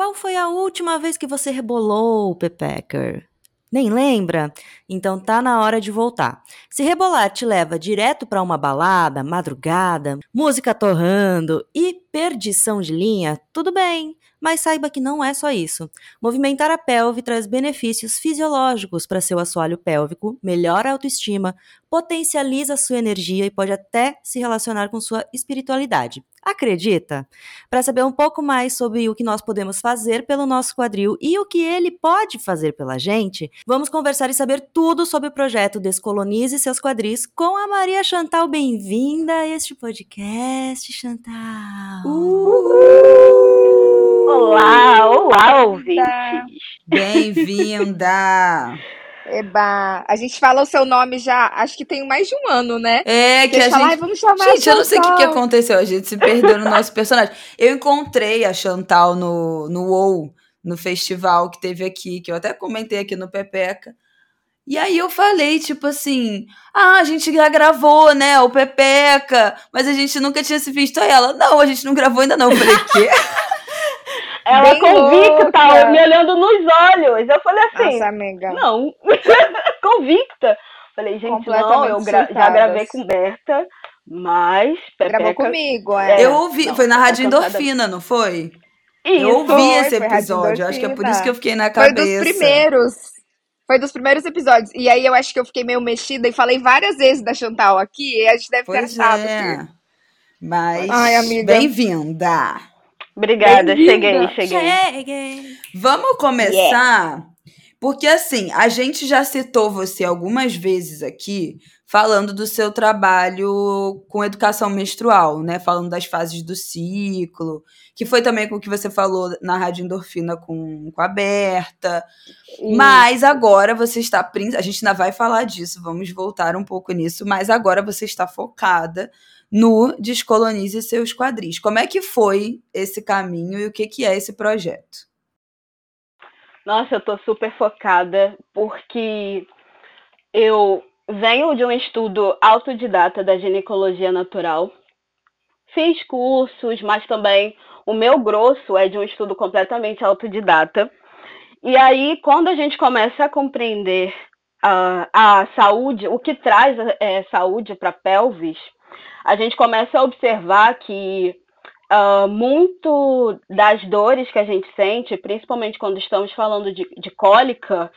Qual foi a última vez que você rebolou, Pepecker? Nem lembra? Então tá na hora de voltar. Se rebolar te leva direto para uma balada, madrugada, música torrando e perdição de linha, tudo bem. Mas saiba que não é só isso. Movimentar a pelve traz benefícios fisiológicos para seu assoalho pélvico, melhora a autoestima, potencializa sua energia e pode até se relacionar com sua espiritualidade. Acredita? Para saber um pouco mais sobre o que nós podemos fazer pelo nosso quadril e o que ele pode fazer pela gente, vamos conversar e saber tudo sobre o projeto Descolonize seus quadris com a Maria Chantal. Bem-vinda a este podcast, Chantal. Uhul! Olá, olá, ouvintes. Bem-vinda! Eba, a gente fala o seu nome já, acho que tem mais de um ano, né? É, que a fala, gente. "Ai, vamos chamar Gente, a eu não sei o que, que Chantal." aconteceu. A gente se perdeu no nosso personagem. Eu encontrei a Chantal no, no WoW, no festival que teve aqui, que eu até comentei aqui no Pepeca. E aí eu falei, tipo assim, ah, a gente já gravou, né, o Pepeca, mas a gente nunca tinha se visto. Aí ela, não, a gente não gravou ainda não. Eu falei, quê? Ela Bem convicta, louca. me olhando nos olhos. Eu falei assim, Nossa, amiga. não, convicta. Falei, gente, não, eu gra- já gravei com Berta, mas Gravou Pepeca... comigo, é. eu ouvi, não, foi na Rádio. Endorfina, não foi? Isso. eu ouvi foi, esse foi episódio, acho que é por isso que eu fiquei na Foi cabeça. dos primeiros. Foi dos primeiros episódios. E aí eu acho que eu fiquei meio mexida e falei várias vezes da Chantal aqui. E a gente deve ter Pois achado é. que. Mas Ai, amiga. bem-vinda. Obrigada, cheguei, cheguei. Cheguei! Vamos começar porque assim, a gente já citou você algumas vezes aqui falando do seu trabalho com educação menstrual, né? Falando das fases do ciclo, que foi também com o que você falou na Rádio Endorfina com, com a Berta. Mas agora você está. A gente ainda vai falar disso, vamos voltar um pouco nisso, mas agora você está focada no Descolonize Seus Quadris. Como é que foi esse caminho e o que, que é esse projeto? Nossa, eu tô super focada porque eu venho de um estudo autodidata da ginecologia natural. Fiz cursos, mas também o meu grosso é de um estudo completamente autodidata. E aí, quando a gente começa a compreender a, a saúde, o que traz é, saúde para pelvis, a gente começa a observar que ah, muito das dores que a gente sente, principalmente quando estamos falando de, de cólica,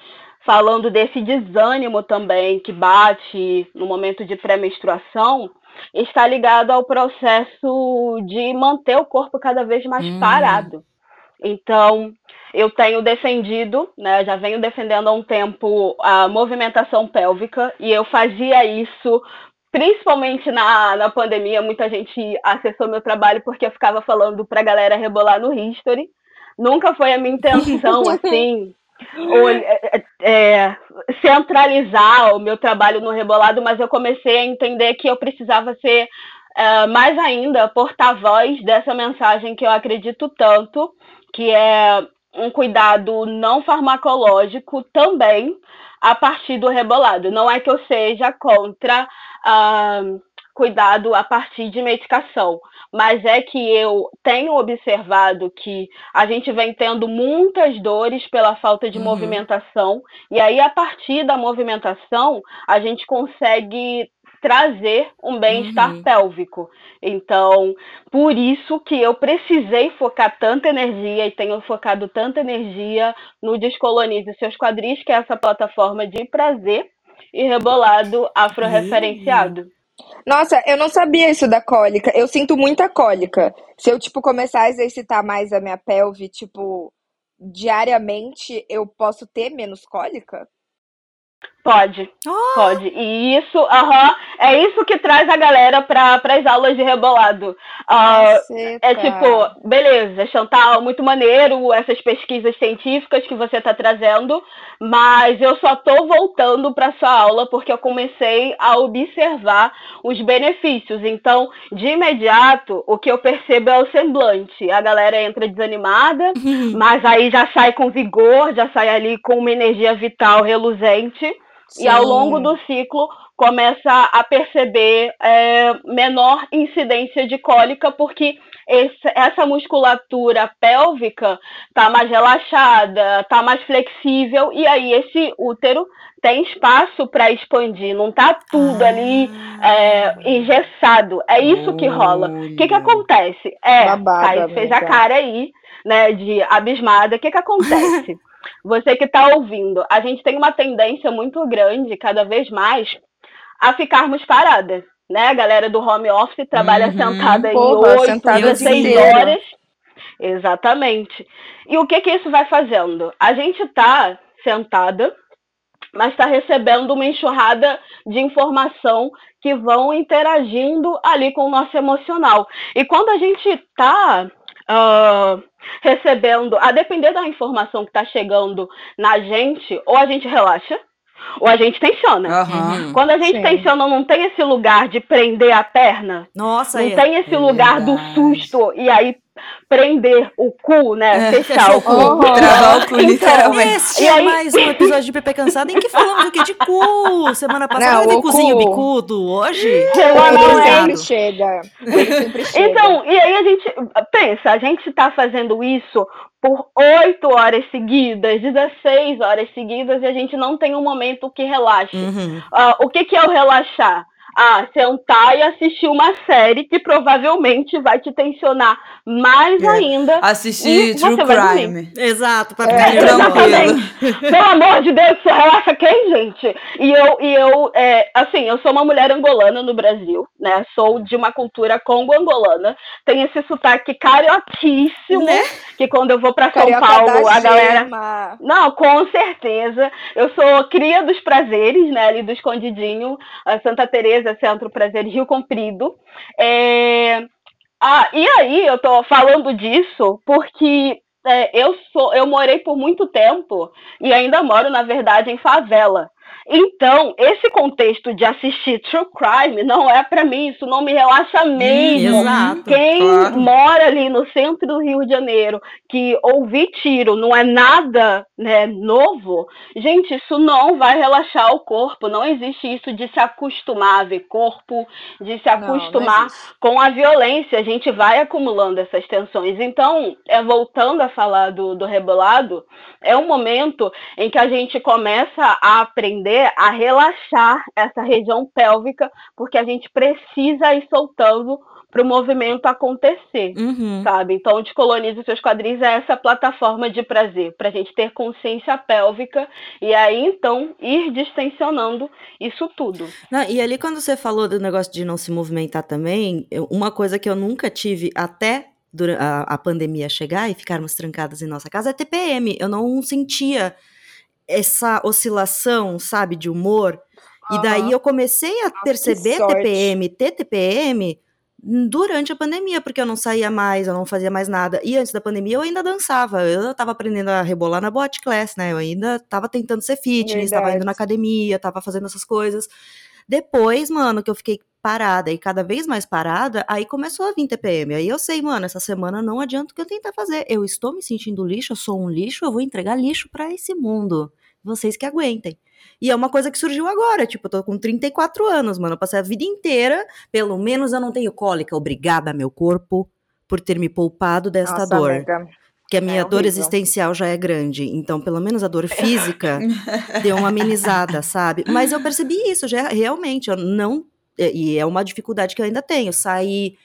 falando desse desânimo também que bate no momento de pré-menstruação, está ligado ao processo de manter o corpo cada vez mais Hum. parado. Então, eu tenho defendido, né, já venho defendendo há um tempo a movimentação pélvica e eu fazia isso principalmente na, na pandemia. Muita gente acessou meu trabalho porque eu ficava falando pra galera rebolar no history. Nunca foi a minha intenção, assim, ou, é, é, centralizar o meu trabalho no rebolado, mas eu comecei a entender que eu precisava ser é, mais ainda porta-voz dessa mensagem que eu acredito tanto, que é um cuidado não farmacológico também a partir do rebolado. Não é que eu seja contra ah, cuidado a partir de medicação, mas é que eu tenho observado que a gente vem tendo muitas dores pela falta de Uhum. movimentação, e aí a partir da movimentação a gente consegue trazer um bem-estar Uhum. pélvico. Então, por isso que eu precisei focar tanta energia e tenho focado tanta energia no Descolonize Seus Quadris, que é essa plataforma de prazer e rebolado afro-referenciado. Nossa, eu não sabia isso da cólica. Eu sinto muita cólica. Se eu, tipo, começar a exercitar mais a minha pelve, tipo, diariamente, eu posso ter menos cólica? Pode, Oh, pode. E isso, aham, é isso que traz a galera para as aulas de rebolado. Caceta. É tipo, beleza, Chantal, muito maneiro essas pesquisas científicas que você está trazendo, mas eu só tô voltando para sua aula porque eu comecei a observar os benefícios. Então, de imediato, o que eu percebo é o semblante. A galera entra desanimada, mas aí já sai com vigor, já sai ali com uma energia vital reluzente. E ao Sim. longo do ciclo começa a perceber é, menor incidência de cólica, porque esse- essa musculatura pélvica tá mais relaxada, tá mais flexível, e aí esse útero tem espaço para expandir, não tá tudo ali é, engessado. É isso que rola. O que, que Olha. acontece? É, Babado, Kai fez a cara aí, né, de abismada. O que, que acontece? Você que está ouvindo, a gente tem uma tendência muito grande, cada vez mais, a ficarmos paradas. Né? A galera do home office trabalha Uhum. sentada em Porra, 8, sentada o dia 16 inteiro. horas. Exatamente. E o que, que isso vai fazendo? A gente está sentada, mas está recebendo uma enxurrada de informação que vão interagindo ali com o nosso emocional. E quando a gente está recebendo, a depender da informação que está chegando na gente, ou a gente relaxa, ou a gente tensiona. Uhum. Quando a gente Sim. tensiona, não tem esse lugar de prender a perna, Nossa, não é. tem esse lugar do Verdade. susto e aí prender o cu, né? É, Fechar o cu. Uhum. Travar o cu, Então, literalmente. Este E é aí- mais um episódio de Pepe Cansado em que falamos o quê? De cu. Semana passada Não, teve o cozinho cu. bicudo. Hoje, sempre chega. Sempre chega. Então, e aí a gente pensa, a gente está fazendo isso por 8 horas seguidas, 16 horas seguidas, e a gente não tem um momento que relaxe. Uhum. Ah, o que, que é o relaxar? Ah, sentar e assistir uma série que provavelmente vai te tensionar mais É. ainda. Assistir E True. Crime. Exato, pra É, ficar tranquilo. nervosa. Pelo amor de Deus, você relaxa quem, gente? E eu, e eu é, assim, eu sou uma mulher angolana no Brasil, né? Sou de uma cultura congo-angolana. Tenho esse sotaque carioquíssimo, Né? que quando eu vou pra São Carioca Paulo, a galera... Não, com certeza. Eu sou cria dos prazeres, né? Ali do Escondidinho, a Santa Teresa, Centro Prazer, Rio Comprido. É... Ah, e aí eu tô falando disso porque é, eu sou, eu morei por muito tempo e ainda moro, na verdade, em favela. Então, esse contexto de assistir True Crime não é pra mim, isso não me relaxa mesmo. Exato. Quem Claro. mora ali no centro do Rio de Janeiro, que ouvir tiro não é nada né, novo, gente, isso não vai relaxar o corpo. Não existe isso de se acostumar a ver corpo, de se Não, não acostumar existe. com a violência. A gente vai acumulando essas tensões. Então, é, voltando a falar do, do rebolado, é um momento em que a gente começa a aprender a relaxar essa região pélvica, porque a gente precisa ir soltando para o movimento acontecer. Uhum. Sabe? Então, Descolonize os Seus Quadris é essa plataforma de prazer, para a gente ter consciência pélvica e aí, então, ir distensionando isso tudo. Não, e ali quando você falou do negócio de não se movimentar também, uma coisa que eu nunca tive até a, a pandemia chegar e ficarmos trancadas em nossa casa é TPM. Eu não sentia essa oscilação, sabe, de humor. E daí eu comecei a perceber sorte. TPM, ter TPM durante a pandemia, porque eu não saía mais, eu não fazia mais nada. E antes da pandemia eu ainda dançava, eu tava aprendendo a rebolar na bot class, né? Eu ainda tava tentando ser fitness, tava indo na academia, tava fazendo essas coisas. Depois, mano, que eu fiquei parada e cada vez mais parada, aí começou a vir TPM. Aí eu sei, mano, essa semana não adianta o que eu tentar fazer. Eu estou me sentindo lixo, eu sou um lixo, eu vou entregar lixo pra esse mundo. Vocês que aguentem. E é uma coisa que surgiu agora, tipo, eu tô com 34 anos, mano. Eu passei a vida inteira, pelo menos eu não tenho cólica. Obrigada, meu corpo, por ter me poupado desta Nossa, dor. amiga. Porque a minha É dor existencial já é grande. Então, pelo menos a dor física deu uma amenizada, sabe? Mas eu percebi isso, já realmente. Eu não e é uma dificuldade que eu ainda tenho, sair,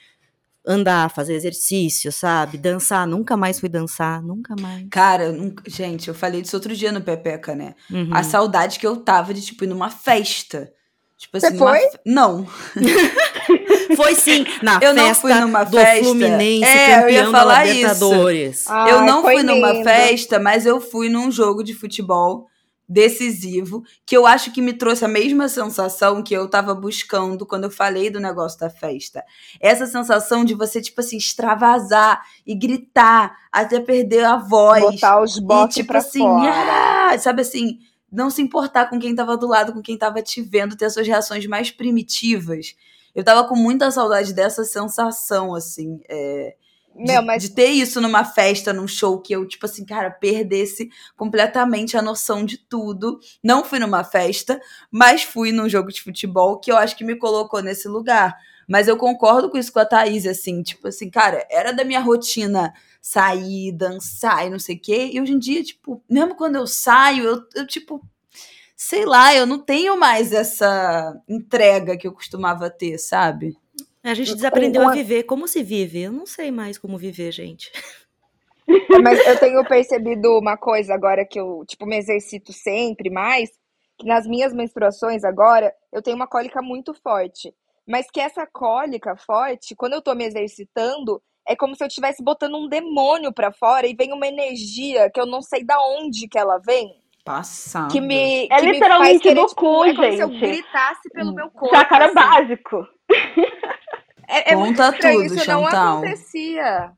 andar, fazer exercício, sabe? Dançar, nunca mais fui dançar, nunca mais. Cara, nunca... gente, eu falei disso outro dia no Pepeca, né? Uhum. A saudade que eu tava de, tipo, ir numa festa. Tipo assim, Você foi? fe- Não. Foi sim, na Eu festa não fui numa do festa. Fluminense, É, eu ia campeão da falar isso. Libertadores. eu Ai, não fui numa lindo. festa, mas eu fui num jogo de futebol decisivo, que eu acho que me trouxe a mesma sensação que eu tava buscando quando eu falei do negócio da festa. Essa sensação de você, tipo assim, extravasar e gritar até perder a voz. Botar os e, botes tipo pra assim, fora. ah, sabe assim, não se importar com quem tava do lado, com quem tava te vendo, ter as suas reações mais primitivas. Eu tava com muita saudade dessa sensação, assim, é, de, Meu, mas de ter isso numa festa, num show, que eu, tipo assim, cara, perdesse completamente a noção de tudo. Não fui numa festa, mas fui num jogo de futebol que eu acho que me colocou nesse lugar. Mas eu concordo com isso com a Thaís, assim, tipo assim, cara, era da minha rotina sair, dançar e não sei o quê. E hoje em dia, tipo, mesmo quando eu saio, eu, eu tipo, sei lá, eu não tenho mais essa entrega que eu costumava ter, sabe? A gente desaprendeu a viver. Como se vive? Eu não sei mais como viver, gente. Mas eu tenho percebido uma coisa agora que eu, tipo, me exercito sempre mais, que nas minhas menstruações agora, eu tenho uma cólica muito forte. Mas que essa cólica forte, quando eu tô me exercitando, é como se eu estivesse botando um demônio pra fora e vem uma energia que eu não sei da onde que ela vem, Passado. que me, É que me literalmente faz querer, do tipo, cu, é como se eu gente. gritasse pelo meu corpo. Chácara assim. básico. É, é muito Conta estranho, tudo, isso não Chantal. acontecia.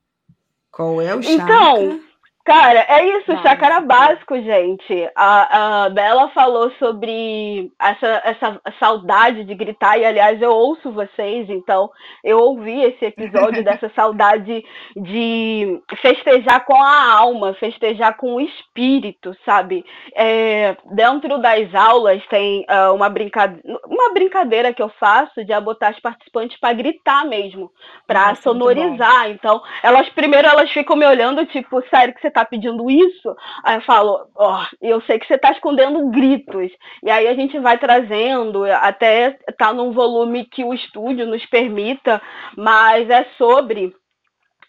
Qual é o chakra? Então, cara, é isso, Básico. chácara básico, gente. A, a Bela falou sobre essa, essa saudade de gritar, e aliás, eu ouço vocês, então eu ouvi esse episódio dessa saudade de festejar com a alma, festejar com o espírito, sabe? É, dentro das aulas tem ah, uma, brincadeira, uma brincadeira que eu faço de botar as participantes para gritar mesmo, para sonorizar. Então, elas primeiro elas ficam me olhando, tipo, sério que você tá pedindo isso? Aí eu falo, ó, eu sei que você tá escondendo gritos. E aí a gente vai trazendo, até tá num volume que o estúdio nos permita, mas é sobre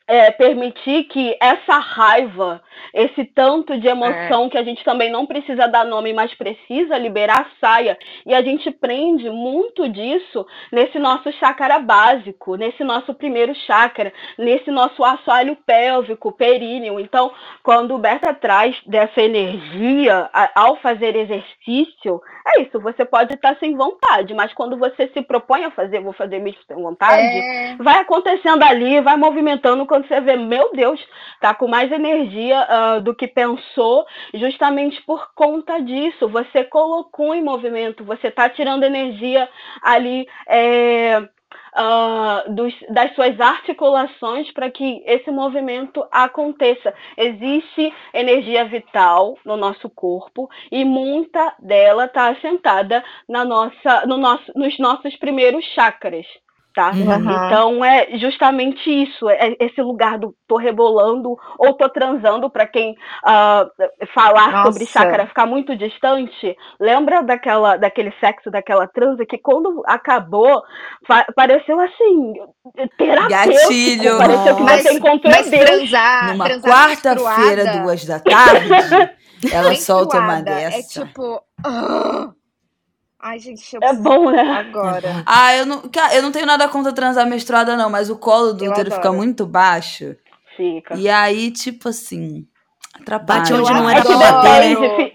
é, permitir que essa raiva, esse tanto de emoção que a gente também não precisa dar nome, mas precisa liberar, saia. E a gente prende muito disso nesse nosso chácara básico, nesse nosso primeiro chácara, nesse nosso assoalho pélvico, períneo. Então, quando o Berta traz dessa energia ao fazer exercício, é isso, você pode estar sem vontade, mas quando você se propõe a fazer, vou fazer mesmo sem vontade, É, vai acontecendo ali, vai movimentando quando você vê, meu Deus, tá com mais energia ah, do que pensou, justamente por conta disso. Você colocou em movimento, você tá tirando energia ali é, ah, dos- das suas articulações para que esse movimento aconteça. Existe energia vital no nosso corpo e muita dela está assentada na nossa, no nosso, nos nossos primeiros chakras. Tá? Uhum. Então é justamente isso, é esse lugar do tô rebolando ou tô transando para quem ah, falar Nossa. sobre chácara ficar muito distante. Lembra daquela daquele sexo daquela transa que quando acabou pareceu assim terapêutico, Gatilho, pareceu que você encontrou mas Deus. transar, Numa transar quarta-feira, duas da tarde, ela solta uma menstruada dessa. É tipo. ah. Ai, gente, eu É bom, né? agora. Ah, eu não, eu não tenho nada contra transar menstruada, não, mas o colo do Eu útero fica adoro. muito baixo. Fica. E aí, tipo assim, atrapalha. Bate onde Eu não era É bater, né?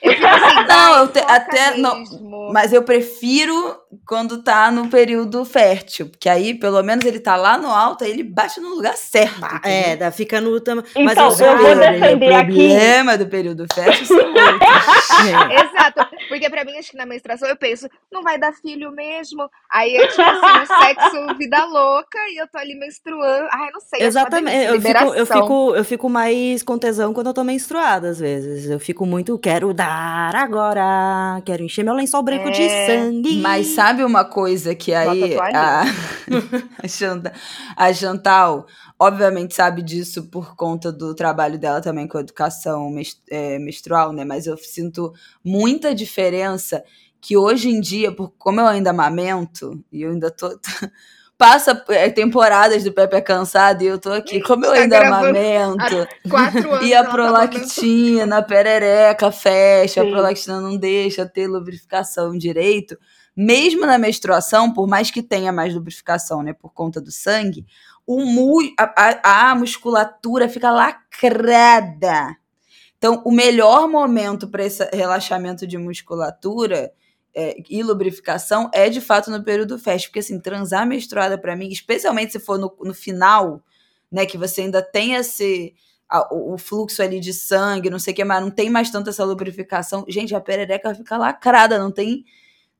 Eu fico assim, Não, eu te- até- não. Mas eu prefiro quando tá no período fértil, porque aí, pelo menos, ele tá lá no alto, aí ele bate no lugar certo. É, dá, fica no tam... Mas Então, os eu vou outros- defender o aqui. problema do período fértil são outros. Exato, porque pra mim, acho que na menstruação eu penso, não vai dar filho mesmo. Aí é tipo assim, sexo vida louca e eu tô ali menstruando. Ai, não sei. uma Exatamente. Eu fico, eu, fico, eu fico mais com tesão quando eu tô menstruada, às vezes. Eu fico muito, quero dar agora, quero encher meu lençol branco de É, sangue. Mas sabe uma coisa que aí a, a, Chanta- a Chantal, obviamente, sabe disso por conta do trabalho dela também com a educação é, menstrual, né? Mas eu sinto muita diferença que hoje em dia, por, como eu ainda amamento, e eu ainda tô. Passa é, temporadas do Pepe é cansado e eu tô aqui, como eu Tá ainda amamento. E a tá prolactina, a perereca fecha, Sim. a prolactina não deixa ter lubrificação direito. Mesmo na menstruação, por mais que tenha mais lubrificação, né, por conta do sangue, o mu a, a- a musculatura fica lacrada. Então, o melhor momento para esse relaxamento de musculatura é, e lubrificação é de fato no período fértil, porque assim, transar menstruada para mim, especialmente se for no, no final, né, que você ainda tem esse a- o, fluxo ali de sangue, não sei o que, mas não tem mais tanto essa lubrificação. Gente, a perereca fica lacrada, não tem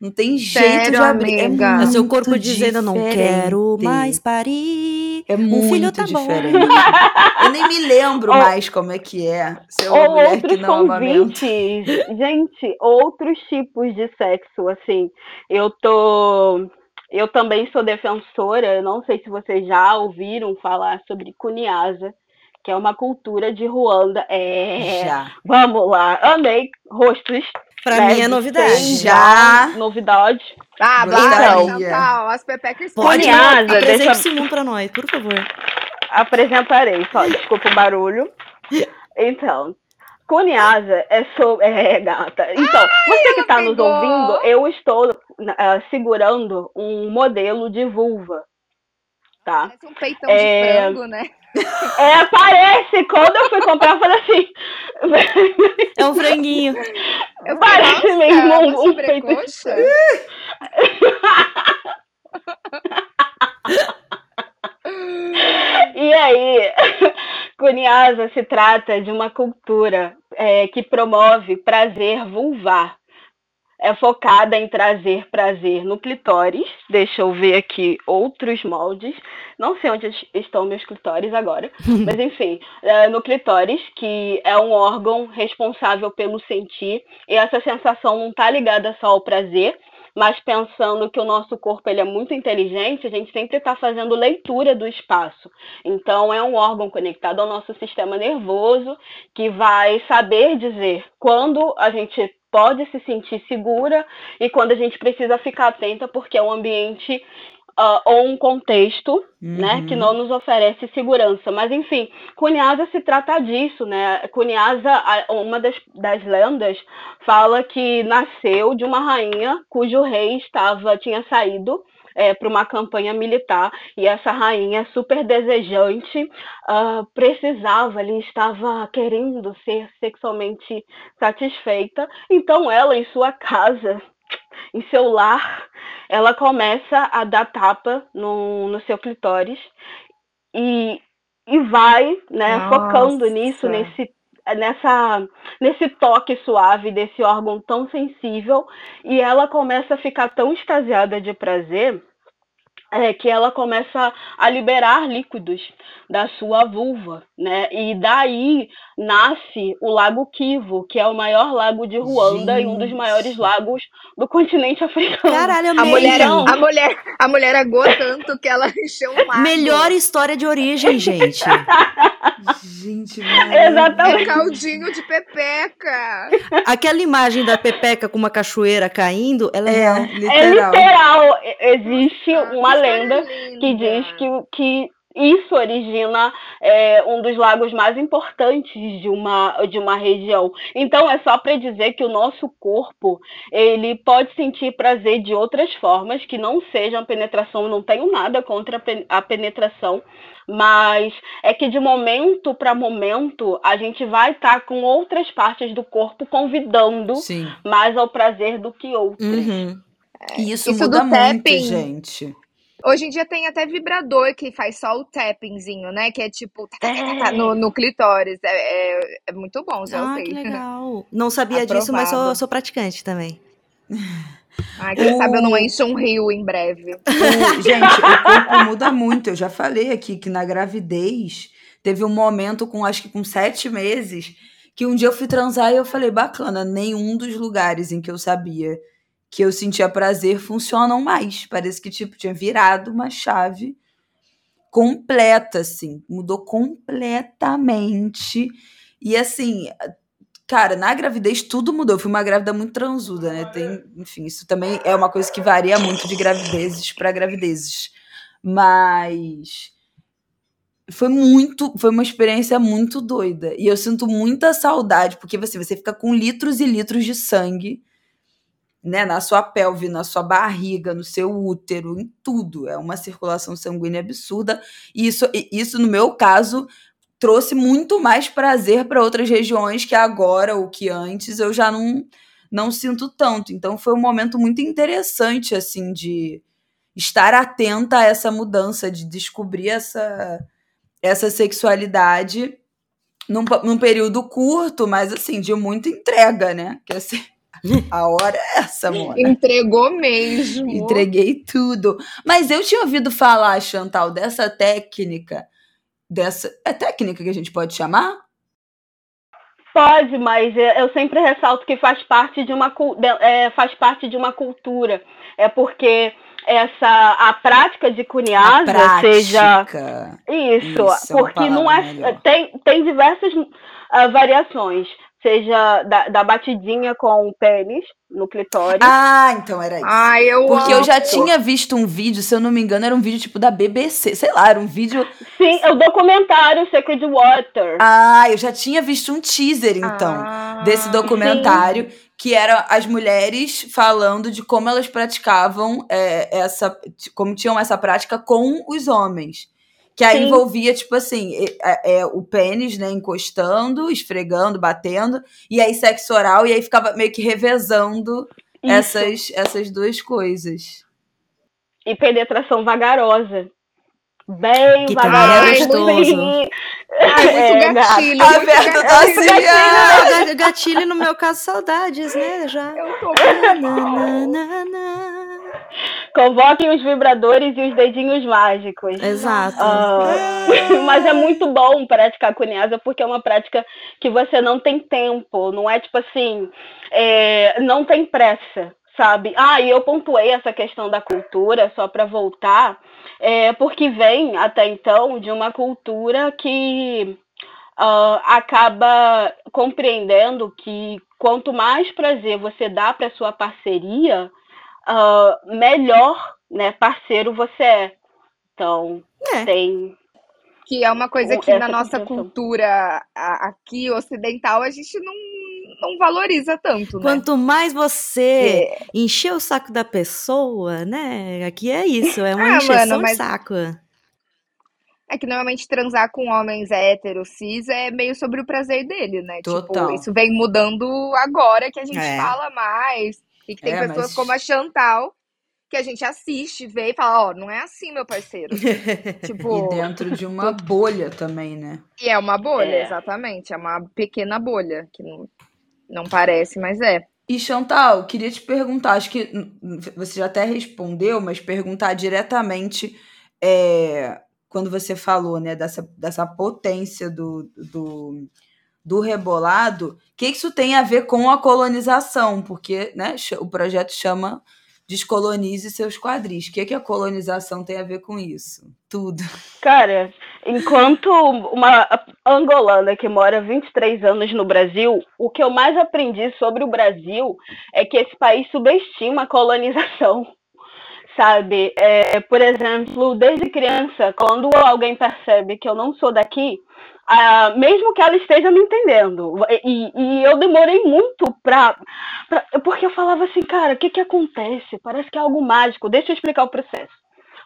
não tem jeito de abrir. amiga? É É muito seu corpo dizendo, não quero mais parir. É um muito filho tá bom. diferente. Eu nem me lembro Ou- mais como é que é ser uma Ou mulher que outros não amamenta. convites. Gente, outros tipos de sexo, assim. Eu tô. Eu também sou defensora, eu não sei se vocês já ouviram falar sobre Cuniasa, que é uma cultura de Ruanda. É. Já. Vamos lá, amei rostos. Pra né, mim é de novidade. Já. Novidade. Ah, Gostaria. vai, Chantal. As pepecas Pode Cunhada, apresente deixa- esse mundo pra nós, por favor. Apresentarei, só desculpa o barulho. Então, Cunhasa é sobre. É, gata. Então, você que está nos ouvindo, eu estou ah, segurando um modelo de vulva. Tá? Parece um peitão É. de frango, né? É, parece! Quando eu fui comprar, eu falei assim. É um franguinho. Eu Parece nossa, mesmo é um- um peito. E aí, Cunhasa se trata de uma cultura é, que promove prazer vulvar. É focada em trazer prazer no clitóris. Deixa eu ver aqui outros moldes. Não sei onde es- estão meus clitóris agora. Mas enfim, é, no clitóris, que é um órgão responsável pelo sentir. E essa sensação não está ligada só ao prazer, mas pensando que o nosso corpo ele é muito inteligente, a gente sempre está fazendo leitura do espaço. Então, é um órgão conectado ao nosso sistema nervoso que vai saber dizer quando a gente pode se sentir segura e quando a gente precisa ficar atenta, porque é um ambiente ah, ou um contexto né, Uhum. que não nos oferece segurança. Mas, enfim, Cunhasa se trata disso, né? Cunhasa, uma das, das lendas, fala que nasceu de uma rainha cujo rei estava tinha saído para uma campanha militar e essa rainha super desejante ah, precisava ali estava querendo ser sexualmente satisfeita então ela em sua casa em seu lar ela começa a dar tapa no, no seu clitóris e, e vai né Nossa. focando nisso nesse nessa nesse toque suave desse órgão tão sensível e ela começa a ficar tão extasiada de prazer é, que ela começa a liberar líquidos da sua vulva, né? E daí nasce o Lago Kivu, que é o maior lago de Ruanda e um dos Gente. maiores lagos do continente africano. Caralho, A amei. mulher, Então- a, mulher, a mulher agou tanto que ela encheu um lago. Melhor história de origem, gente. Gente, É Exatamente. caldinho de pepeca. Aquela imagem da Pepeca com uma cachoeira caindo, ela é, É, real. É literal. literal. Existe Ah, uma que lenda que diz que, que isso origina é, um dos lagos mais importantes de uma, de uma região. Então é só para dizer que o nosso corpo ele pode sentir prazer de outras formas que não sejam penetração. Eu não tenho nada contra a pen- a penetração, mas é que de momento para momento a gente vai estar com outras partes do corpo convidando Sim. mais ao prazer do que outras. Uhum. E isso, Isso muda do muito, tapping. gente. Hoje em dia tem até vibrador que faz só o tappingzinho, né? Que é tipo tá, tá, tá, tá, no, no clitóris. É, é, é muito bom, já Ah, sei. que legal. Não sabia disso, mas sou, Aprovado. sou praticante também. Ai, quem O- sabe eu não encho um rio em breve. O- gente, o corpo muda muito. Eu já falei aqui que na gravidez teve um momento com acho que com sete meses que um dia eu fui transar e eu falei, bacana, nenhum dos lugares em que eu sabia que eu sentia prazer funcionam mais. Parece que tipo tinha virado uma chave completa, assim, mudou completamente. E assim, cara, na gravidez tudo mudou. Eu fui uma grávida muito transuda, né? Tem, enfim, isso também é uma coisa que varia muito de gravidezes para gravidezes. Mas foi muito, foi uma experiência muito doida. E eu sinto muita saudade, porque você, você fica com litros e litros de sangue, né, na sua pelve, na sua barriga, no seu útero, em tudo. É uma circulação sanguínea absurda. E isso, isso no meu caso, trouxe muito mais prazer para outras regiões que agora ou que antes eu já não não sinto tanto. Então foi um momento muito interessante assim de estar atenta a essa mudança, de descobrir essa essa sexualidade num, num período curto, mas assim, de muita entrega, né? Que assim, a hora é essa, amor. Entregou mesmo. Entreguei tudo. Mas eu tinha ouvido falar, Chantal, dessa técnica, dessa. É técnica que a gente pode chamar? Pode, mas eu sempre ressalto que faz parte de uma, é, faz parte de uma cultura. É porque essa a prática de cunhasa seja isso, isso é porque é não é melhor. tem tem diversas uh, variações seja da, da, batidinha com o pênis no clitóris. Ah, então era isso. Ah, eu Porque amo. eu já tinha visto um vídeo, se eu não me engano, era um vídeo tipo da BBC, sei lá, era um vídeo Sim, é o documentário Sacred Water. Ah, eu já tinha visto um teaser então ah, desse documentário. Sim que era as mulheres falando de como elas praticavam é, essa. como tinham essa prática com os homens. Que aí Sim. envolvia, tipo assim, é, é, o pênis, né, encostando, esfregando, batendo, e aí sexo oral, e aí ficava meio que revezando essas, essas duas coisas. E penetração vagarosa. Bem que também é gostoso. Ai, muito é, gatilho. Muito gatilho, gatilho, gatilho, no meu caso, saudades, né? Já. Eu tô Convoquem os vibradores e os dedinhos mágicos. Exato. Uh, mas é muito bom praticar cunhasa porque é uma prática que você não tem tempo. Não é tipo assim, é, não tem pressa sabe? Ah, e eu pontuei essa questão da cultura, só para voltar, é, porque vem até então de uma cultura que uh, acaba compreendendo que quanto mais prazer você dá para sua parceria, uh, melhor né, parceiro você é. Então, é. tem. Que é uma coisa que na nossa cultura aqui ocidental a gente não não valoriza tanto, né? Quanto mais você é. encher o saco da pessoa, né? Aqui é isso, é uma ah, encheção mano, mas... de saco. É que normalmente transar com homens héteros, cis, é meio sobre o prazer dele, né? Tipo, Total. Tipo, isso vem mudando agora que a gente é. fala mais. E que tem é, pessoas mas... como a Chantal que a gente assiste, vê e fala, ó, oh, não é assim, meu parceiro. tipo, e dentro de uma bolha também, né? E é uma bolha, é. exatamente. É uma pequena bolha, que não, não parece, mas é. E Chantal, queria te perguntar, acho que você já até respondeu, mas perguntar diretamente é, quando você falou né, dessa, dessa potência do, do, do rebolado, o que isso tem a ver com a colonização? Porque né, o projeto chama Descolonize seus quadris. O que, é que a colonização tem a ver com isso? Tudo. Cara, enquanto uma angolana que mora 23 anos no Brasil, o que eu mais aprendi sobre o Brasil é que esse país subestima a colonização. Sabe? É, por exemplo, desde criança, quando alguém percebe que eu não sou daqui, Uh, mesmo que ela esteja me entendendo. E, e eu demorei muito pra, pra, Porque eu falava assim, cara, o que que acontece? Parece que é algo mágico. Deixa eu explicar o processo.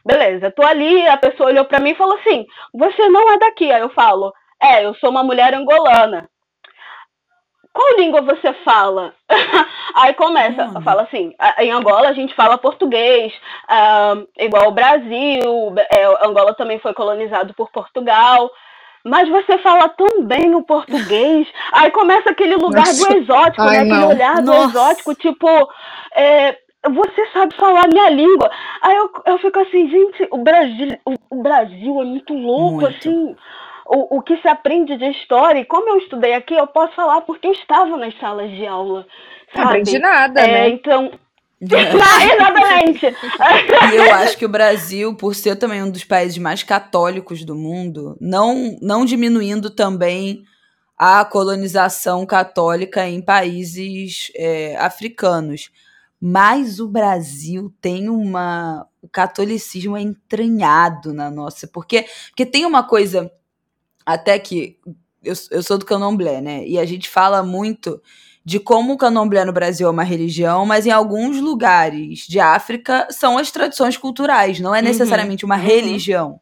Beleza, tô ali, a pessoa olhou para mim e falou assim: Você não é daqui. Aí eu falo: É, eu sou uma mulher angolana. Qual língua você fala? Aí começa, hum. fala assim: em Angola a gente fala português, uh, igual o Brasil, é, Angola também foi colonizado por Portugal mas você fala tão bem o português. Aí começa aquele lugar Nossa. do exótico, Ai, né? Aquele olhar Nossa. do exótico, tipo, é, você sabe falar minha língua. Aí eu, eu fico assim, gente, o Brasil, o, o Brasil é muito louco, muito. assim. O, o que se aprende de história, e como eu estudei aqui, eu posso falar porque eu estava nas salas de aula. Sabe? Não aprendi nada, é, né? Então, exatamente. e eu acho que o Brasil, por ser também um dos países mais católicos do mundo, não, não diminuindo também a colonização católica em países é, africanos. Mas o Brasil tem uma. O catolicismo é entranhado na nossa. Porque, porque tem uma coisa, até que. Eu, eu sou do candomblé, né? E a gente fala muito de como o candomblé no Brasil é uma religião, mas em alguns lugares de África são as tradições culturais, não é uhum. necessariamente uma uhum. religião.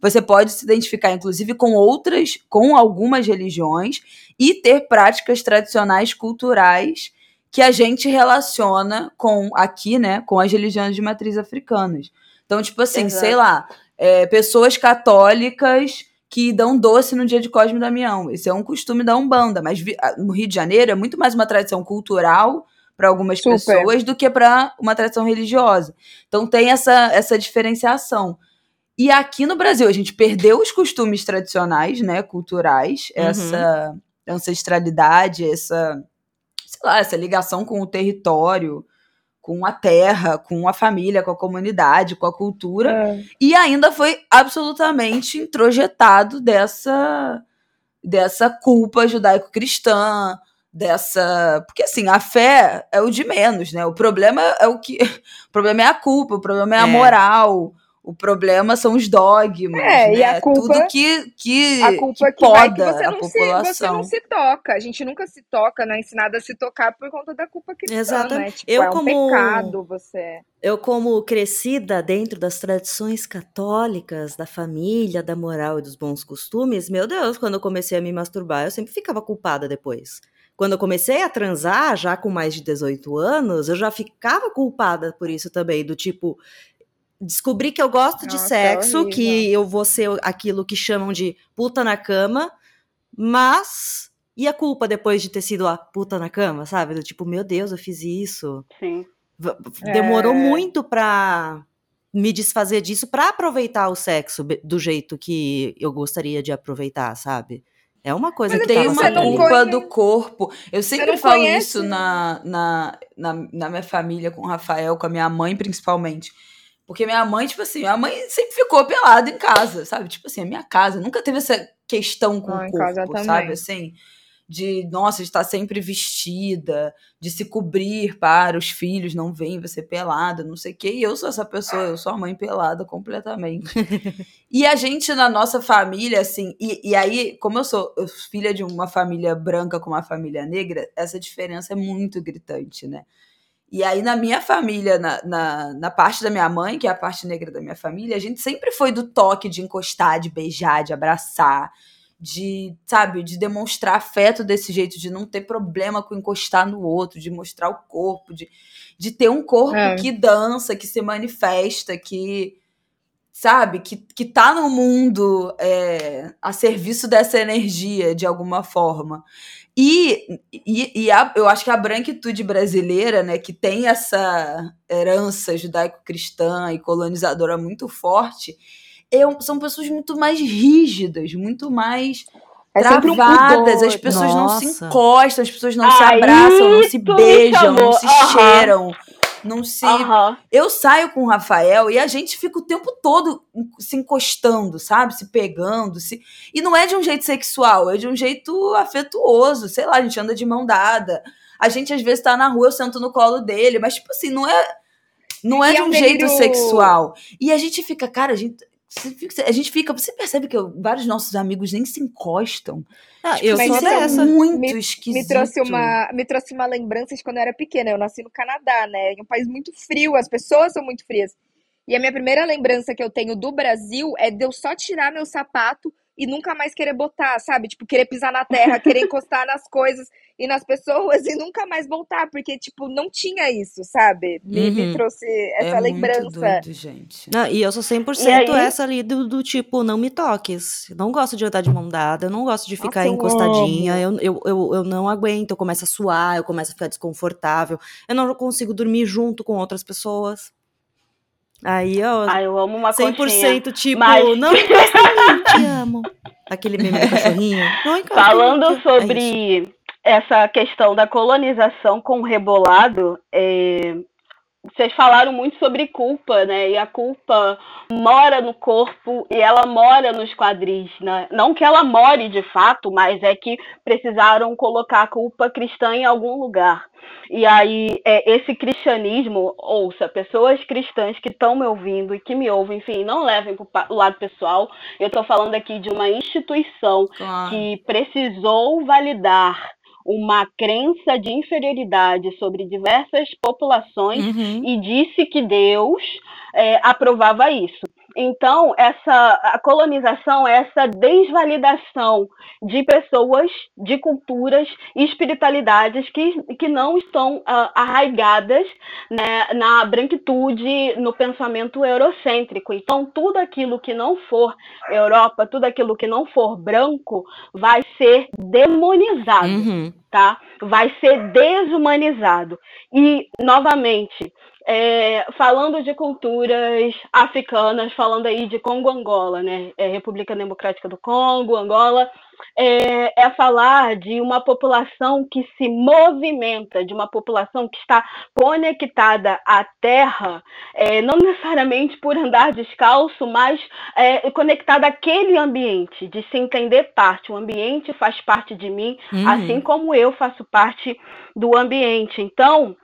Você pode se identificar, inclusive, com outras, com algumas religiões e ter práticas tradicionais culturais que a gente relaciona com aqui, né, com as religiões de matriz africanas. Então, tipo assim, Exato. sei lá, é, pessoas católicas que dão doce no dia de Cosme e Damião. Esse é um costume da Umbanda, mas no Rio de Janeiro é muito mais uma tradição cultural para algumas Super. pessoas do que para uma tradição religiosa. Então tem essa, essa diferenciação. E aqui no Brasil, a gente perdeu os costumes tradicionais, né, culturais, uhum. essa ancestralidade, essa, sei lá, essa ligação com o território, com a terra, com a família, com a comunidade, com a cultura, é. e ainda foi absolutamente introjetado dessa dessa culpa judaico-cristã, dessa, porque assim, a fé é o de menos, né? O problema é o que o problema é a culpa, o problema é a é. moral, o problema são os dogmas, é, né? E a culpa, Tudo que, que, a culpa que, que poda que você a população. Se, você não se toca. A gente nunca se toca, não é ensinado a se tocar por conta da culpa cristã, né? Exatamente. né? Tipo, eu é um como, pecado você... Eu como crescida dentro das tradições católicas, da família, da moral e dos bons costumes, meu Deus, quando eu comecei a me masturbar, eu sempre ficava culpada depois. Quando eu comecei a transar, já com mais de 18 anos, eu já ficava culpada por isso também, do tipo, descobri que eu gosto Nossa, de sexo, é que eu vou ser aquilo que chamam de puta na cama, mas e a culpa depois de ter sido a puta na cama, sabe? Do tipo, meu Deus, eu fiz isso. Sim. Demorou é... muito pra me desfazer disso para aproveitar o sexo do jeito que eu gostaria de aproveitar, sabe? É uma coisa Mas que tem uma culpa do corpo. Eu sempre falo conhece? isso na, na, na, na minha família, com o Rafael, com a minha mãe principalmente porque minha mãe, tipo assim, a mãe sempre ficou pelada em casa, sabe? Tipo assim, a minha casa nunca teve essa questão com ah, o corpo, sabe? Assim, de, nossa, de estar sempre vestida, de se cobrir para os filhos não veem você pelada, não sei o quê. E eu sou essa pessoa, eu sou a mãe pelada completamente. e a gente, na nossa família, assim, e, e aí, como eu sou filha de uma família branca com uma família negra, essa diferença é muito gritante, né? E aí, na minha família, na, na, na, parte da minha mãe, que é a parte negra da minha família, a gente sempre foi do toque de encostar, de beijar, de abraçar, de, sabe, de demonstrar afeto desse jeito, de não ter problema com encostar no outro, de mostrar o corpo, de, de ter um corpo é. que dança, que se manifesta, que, sabe, que, que tá no mundo é, a serviço dessa energia, de alguma forma. E, e, e a, eu acho que a branquitude brasileira, né, que tem essa herança judaico-cristã e colonizadora muito forte, eu, são pessoas muito mais rígidas, muito mais é travadas. Um as pessoas Nossa. não se encostam, as pessoas não se abraçam, não se beijam, não se uhum. cheiram não se. Uhum. Eu saio com o Rafael e a gente fica o tempo todo se encostando, sabe? Se pegando. Se... E não é de um jeito sexual, é de um jeito afetuoso. Sei lá, a gente anda de mão dada. A gente às vezes tá na rua, eu sento no colo dele, mas, tipo assim, não é. Não é e de um jeito sexual. E a gente fica, cara, a gente a gente fica. Você percebe que vários nossos amigos nem se encostam. Ah, tipo, eu sou é dessa. É muito me, esquisito. Me trouxe, uma, me trouxe uma lembrança de quando eu era pequena. Eu nasci no Canadá, né? É um país muito frio, as pessoas são muito frias. E a minha primeira lembrança que eu tenho do Brasil é de eu só tirar meu sapato e nunca mais querer botar, sabe? Tipo, querer pisar na terra, querer encostar nas coisas e nas pessoas e nunca mais voltar, porque, tipo, não tinha isso, sabe? Me, uhum. me trouxe essa é lembrança. Muito doido, gente. Não, e eu sou 100% essa ali do, do, tipo, não me toques. não gosto de andar de mão dada, eu não gosto de ficar Nossa, encostadinha, eu, eu, eu, eu não aguento, eu começo a suar, eu começo a ficar desconfortável, eu não consigo dormir junto com outras pessoas. Aí, ó. Ah, eu amo uma 100% coxinha, tipo, mas... não encosta em mim, te amo. Aquele meme do cachorrinho. Não Falando mim, sobre é essa questão da colonização com o rebolado, é... vocês falaram muito sobre culpa, né? E a culpa mora no corpo e ela mora nos quadris, né? Não que ela more de fato, mas é que precisaram colocar a culpa cristã em algum lugar. E aí, é, esse cristianismo, ouça, pessoas cristãs que estão me ouvindo e que me ouvem, enfim, não levem para o lado pessoal. Eu estou falando aqui de uma instituição claro. que precisou validar uma crença de inferioridade sobre diversas populações uhum. e disse que Deus é, aprovava isso. Então, essa a colonização é essa desvalidação de pessoas, de culturas e espiritualidades que, que não estão uh, arraigadas né, na branquitude, no pensamento eurocêntrico. Então, tudo aquilo que não for Europa, tudo aquilo que não for branco, vai ser demonizado, uhum. tá? Vai ser desumanizado. E, novamente, é, falando de culturas africanas, falando aí de Congo, Angola, né? É, República Democrática do Congo, Angola, é, é, falar de uma população que se movimenta, de uma população que está conectada à terra, é, não necessariamente por andar descalço, mas é, conectada àquele ambiente, de se entender parte. O ambiente faz parte de mim, uhum. assim como eu faço parte do ambiente. Então,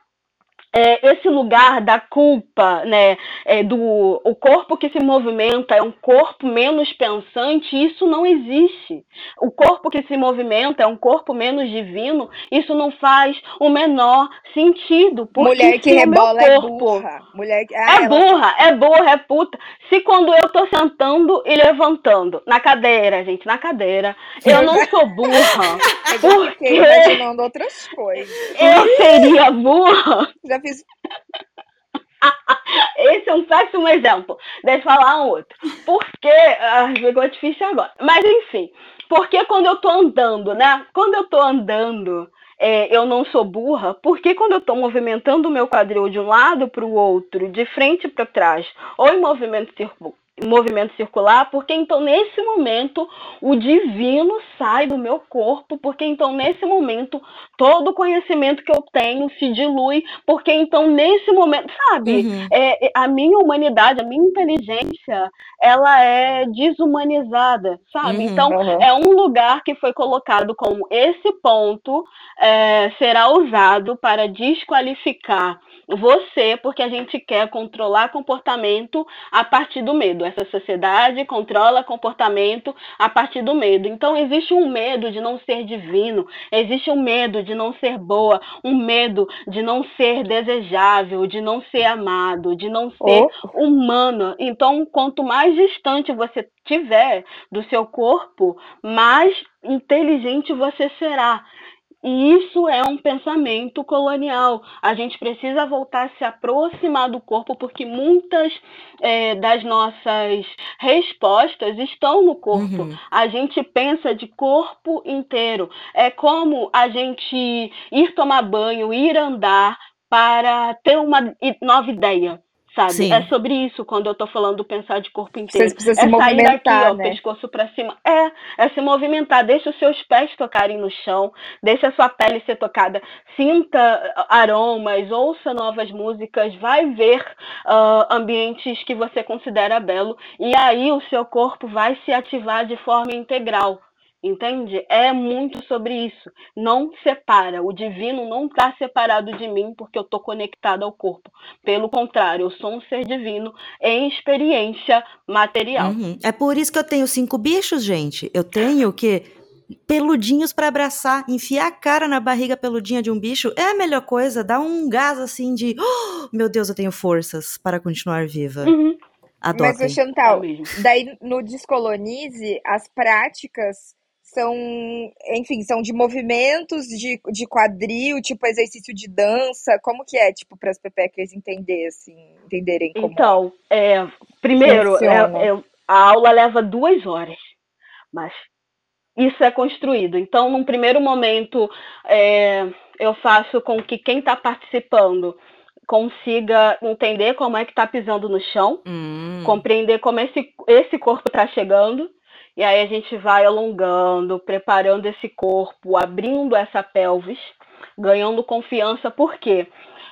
é, esse lugar da culpa, né, é, do o corpo que se movimenta é um corpo menos pensante, isso não existe. O corpo que se movimenta é um corpo menos divino, isso não faz o menor sentido. Mulher que rebola é burra. Mulher que... ah, é ela... burra, é burra, é puta. Se quando eu tô sentando e levantando na cadeira, gente, na cadeira, eu não sou burra. eu porque... imaginando outras coisas. Eu seria burra. Já fiz. Esse é um péssimo exemplo. Deixa eu falar um outro. Porque. Ah, ficou difícil agora. Mas enfim. Porque quando eu tô andando, né? Quando eu tô andando, é, eu não sou burra. Porque quando eu tô movimentando o meu quadril de um lado para o outro, de frente para trás, ou em movimento circular movimento circular, porque então nesse momento o divino sai do meu corpo, porque então nesse momento todo o conhecimento que eu tenho se dilui, porque então nesse momento, sabe, uhum. é, é a minha humanidade, a minha inteligência, ela é desumanizada, sabe? Uhum, então uhum. é um lugar que foi colocado como esse ponto é, será usado para desqualificar você, porque a gente quer controlar comportamento a partir do medo. Essa sociedade controla comportamento a partir do medo. Então existe um medo de não ser divino, existe um medo de não ser boa, um medo de não ser desejável, de não ser amado, de não ser oh. humano. Então, quanto mais distante você tiver do seu corpo, mais inteligente você será. E isso é um pensamento colonial. A gente precisa voltar a se aproximar do corpo, porque muitas é, das nossas respostas estão no corpo. Uhum. A gente pensa de corpo inteiro. É como a gente ir tomar banho, ir andar para ter uma nova ideia sabe? Sim. É sobre isso quando eu tô falando do pensar de corpo inteiro. É se sair daqui, ó, né? pescoço para cima. É, é se movimentar, deixa os seus pés tocarem no chão, deixa a sua pele ser tocada, sinta aromas, ouça novas músicas, vai ver uh, ambientes que você considera belo e aí o seu corpo vai se ativar de forma integral. Entende? É muito sobre isso. Não separa. O divino não está separado de mim porque eu estou conectado ao corpo. Pelo contrário, eu sou um ser divino em experiência material. Uhum. É por isso que eu tenho cinco bichos, gente. Eu tenho que peludinhos para abraçar, enfiar a cara na barriga peludinha de um bicho é a melhor coisa, dá um gás assim de, oh, meu Deus, eu tenho forças para continuar viva. Uhum. Mas o Chantal, é daí no Descolonize, as práticas são, enfim, são de movimentos de, de quadril, tipo exercício de dança. Como que é, tipo, para as pepeckers entender, assim, entenderem como Então, é, primeiro, é, é, a aula leva duas horas, mas isso é construído. Então, num primeiro momento, é, eu faço com que quem está participando consiga entender como é que está pisando no chão, hum. compreender como esse, esse corpo está chegando, e aí a gente vai alongando, preparando esse corpo, abrindo essa pelvis, ganhando confiança, porque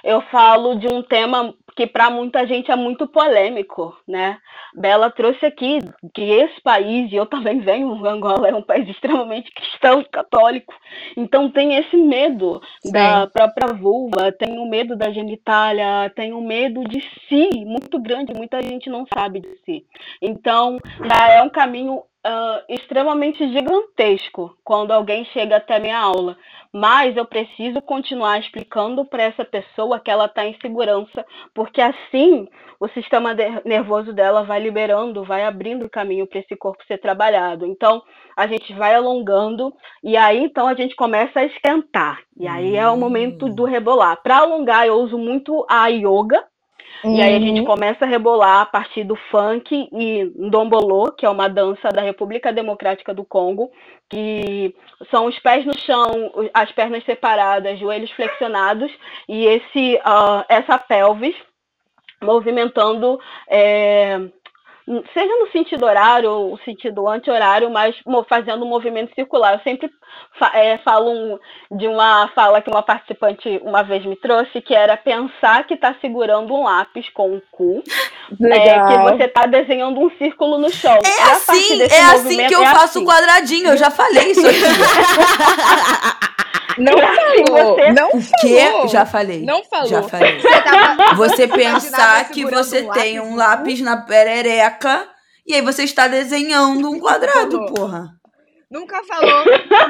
eu falo de um tema que para muita gente é muito polêmico, né? Bela trouxe aqui que esse país, e eu também venho, Angola é um país extremamente cristão e católico, então tem esse medo Sim. da própria vulva, tem o medo da genitália, tem o medo de si, muito grande, muita gente não sabe de si. Então, já é um caminho uh, extremamente gigantesco quando alguém chega até minha aula, mas eu preciso continuar explicando para essa pessoa que ela está em segurança, porque assim o sistema nervoso dela vai liberando, vai abrindo o caminho para esse corpo ser trabalhado. Então a gente vai alongando e aí então a gente começa a esquentar. E aí é o momento do rebolar. Para alongar eu uso muito a yoga, Uhum. E aí a gente uhum. começa a rebolar a partir do funk e ndombolô, que é uma dança da República Democrática do Congo, que são os pés no chão, as pernas separadas, joelhos flexionados e esse, uh, essa pelvis movimentando é, seja no sentido horário ou no sentido anti-horário, mas fazendo um movimento circular. Eu sempre é, falo um, de uma fala que uma participante uma vez me trouxe, que era pensar que está segurando um lápis com o cu, é, que você está desenhando um círculo no chão. É assim, é assim que eu é faço assim. quadradinho, eu já falei isso aqui. Não falou. Você... Não o quê? Já falei. Não falou. Já falei. Você, tava... você pensar que você um tem um lápis na perereca e aí você está desenhando um quadrado, porra. Nunca falou.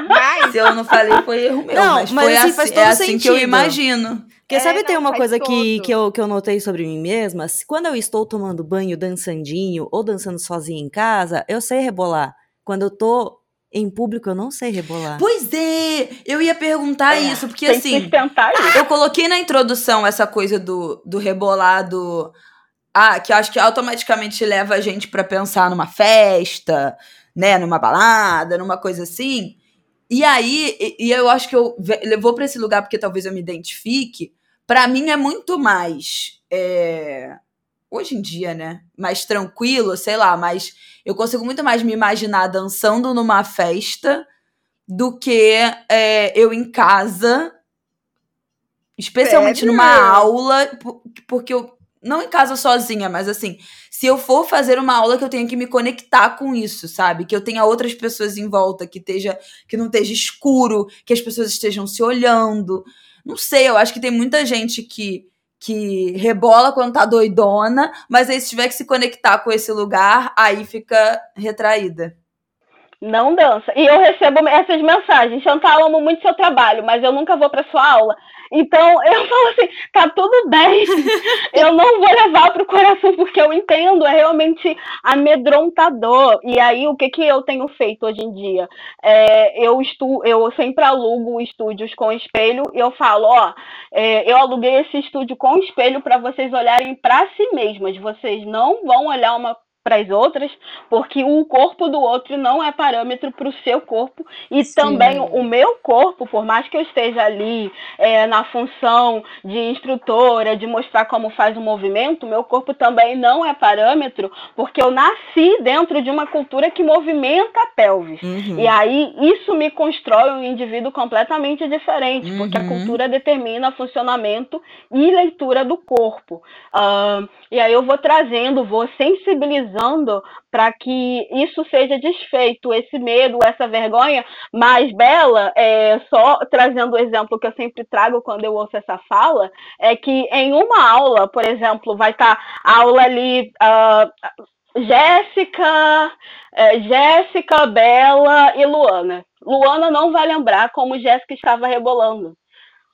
Mas... Se eu não falei, foi erro meu. Não, mas, mas foi assim, assim, é assim sentido. que eu imagino. Porque é, sabe, tem uma coisa que, que, eu, que eu notei sobre mim mesma? Quando eu estou tomando banho dançandinho ou dançando sozinha em casa, eu sei rebolar. Quando eu tô em público eu não sei rebolar. Pois é, eu ia perguntar é, isso, porque assim, eu coloquei na introdução essa coisa do, do rebolado, ah, que eu acho que automaticamente leva a gente para pensar numa festa, né, numa balada, numa coisa assim. E aí, e, e eu acho que eu levou para esse lugar porque talvez eu me identifique. Para mim é muito mais é, hoje em dia, né, mais tranquilo, sei lá, mas eu consigo muito mais me imaginar dançando numa festa do que é, eu em casa, especialmente Sério? numa aula, porque eu. Não em casa sozinha, mas assim, se eu for fazer uma aula que eu tenha que me conectar com isso, sabe? Que eu tenha outras pessoas em volta, que esteja, que não esteja escuro, que as pessoas estejam se olhando. Não sei, eu acho que tem muita gente que que rebola quando tá doidona, mas aí se tiver que se conectar com esse lugar, aí fica retraída. Não dança. E eu recebo essas mensagens. Chantal, amo muito seu trabalho, mas eu nunca vou para sua aula. Então eu falo assim, tá tudo bem, eu não vou levar pro coração porque eu entendo, é realmente amedrontador. E aí o que que eu tenho feito hoje em dia? É, eu estu eu sempre alugo estúdios com espelho e eu falo, ó, é, eu aluguei esse estúdio com espelho para vocês olharem para si mesmas. Vocês não vão olhar uma para as outras, porque o corpo do outro não é parâmetro para o seu corpo e Sim. também o meu corpo, por mais que eu esteja ali é, na função de instrutora, de mostrar como faz o movimento, meu corpo também não é parâmetro, porque eu nasci dentro de uma cultura que movimenta a pelvis. Uhum. E aí isso me constrói um indivíduo completamente diferente, uhum. porque a uhum. cultura determina funcionamento e leitura do corpo. Uh, e aí eu vou trazendo, vou sensibilizando para que isso seja desfeito, esse medo, essa vergonha. Mas, Bela, é, só trazendo o exemplo que eu sempre trago quando eu ouço essa fala, é que em uma aula, por exemplo, vai estar tá aula ali. Uh, Jéssica, é, Jéssica, Bela e Luana. Luana não vai lembrar como Jéssica estava rebolando.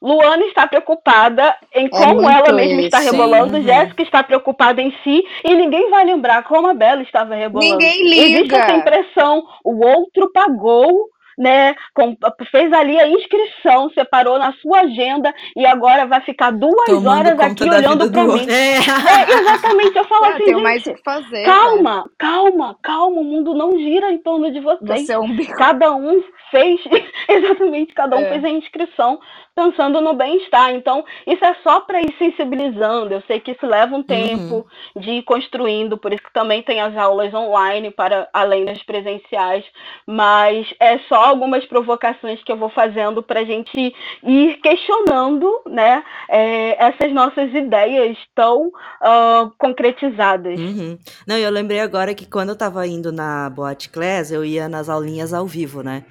Luana está preocupada em é como é ela mesma está rebolando, uhum. Jéssica está preocupada em si, e ninguém vai lembrar como a Bela estava rebolando. Ninguém liga. Existe essa impressão, o outro pagou né, com, fez ali a inscrição, separou na sua agenda e agora vai ficar duas Tomando horas aqui olhando para mim. É. é. exatamente, eu falo ah, assim, tenho mais o que fazer. Calma, né? calma, calma, o mundo não gira em torno de vocês. Você é um Cada um fez, exatamente, cada um é. fez a inscrição pensando no bem-estar. Então, isso é só para ir sensibilizando. Eu sei que isso leva um Uhum. tempo de ir construindo, por isso que também tem as aulas online para além das presenciais, mas é só algumas provocações que eu vou fazendo para a gente ir questionando, né, é, essas nossas ideias tão ah, concretizadas. Uhum. Não, eu lembrei agora que quando eu tava indo na Boate Class, eu ia nas aulinhas ao vivo, né?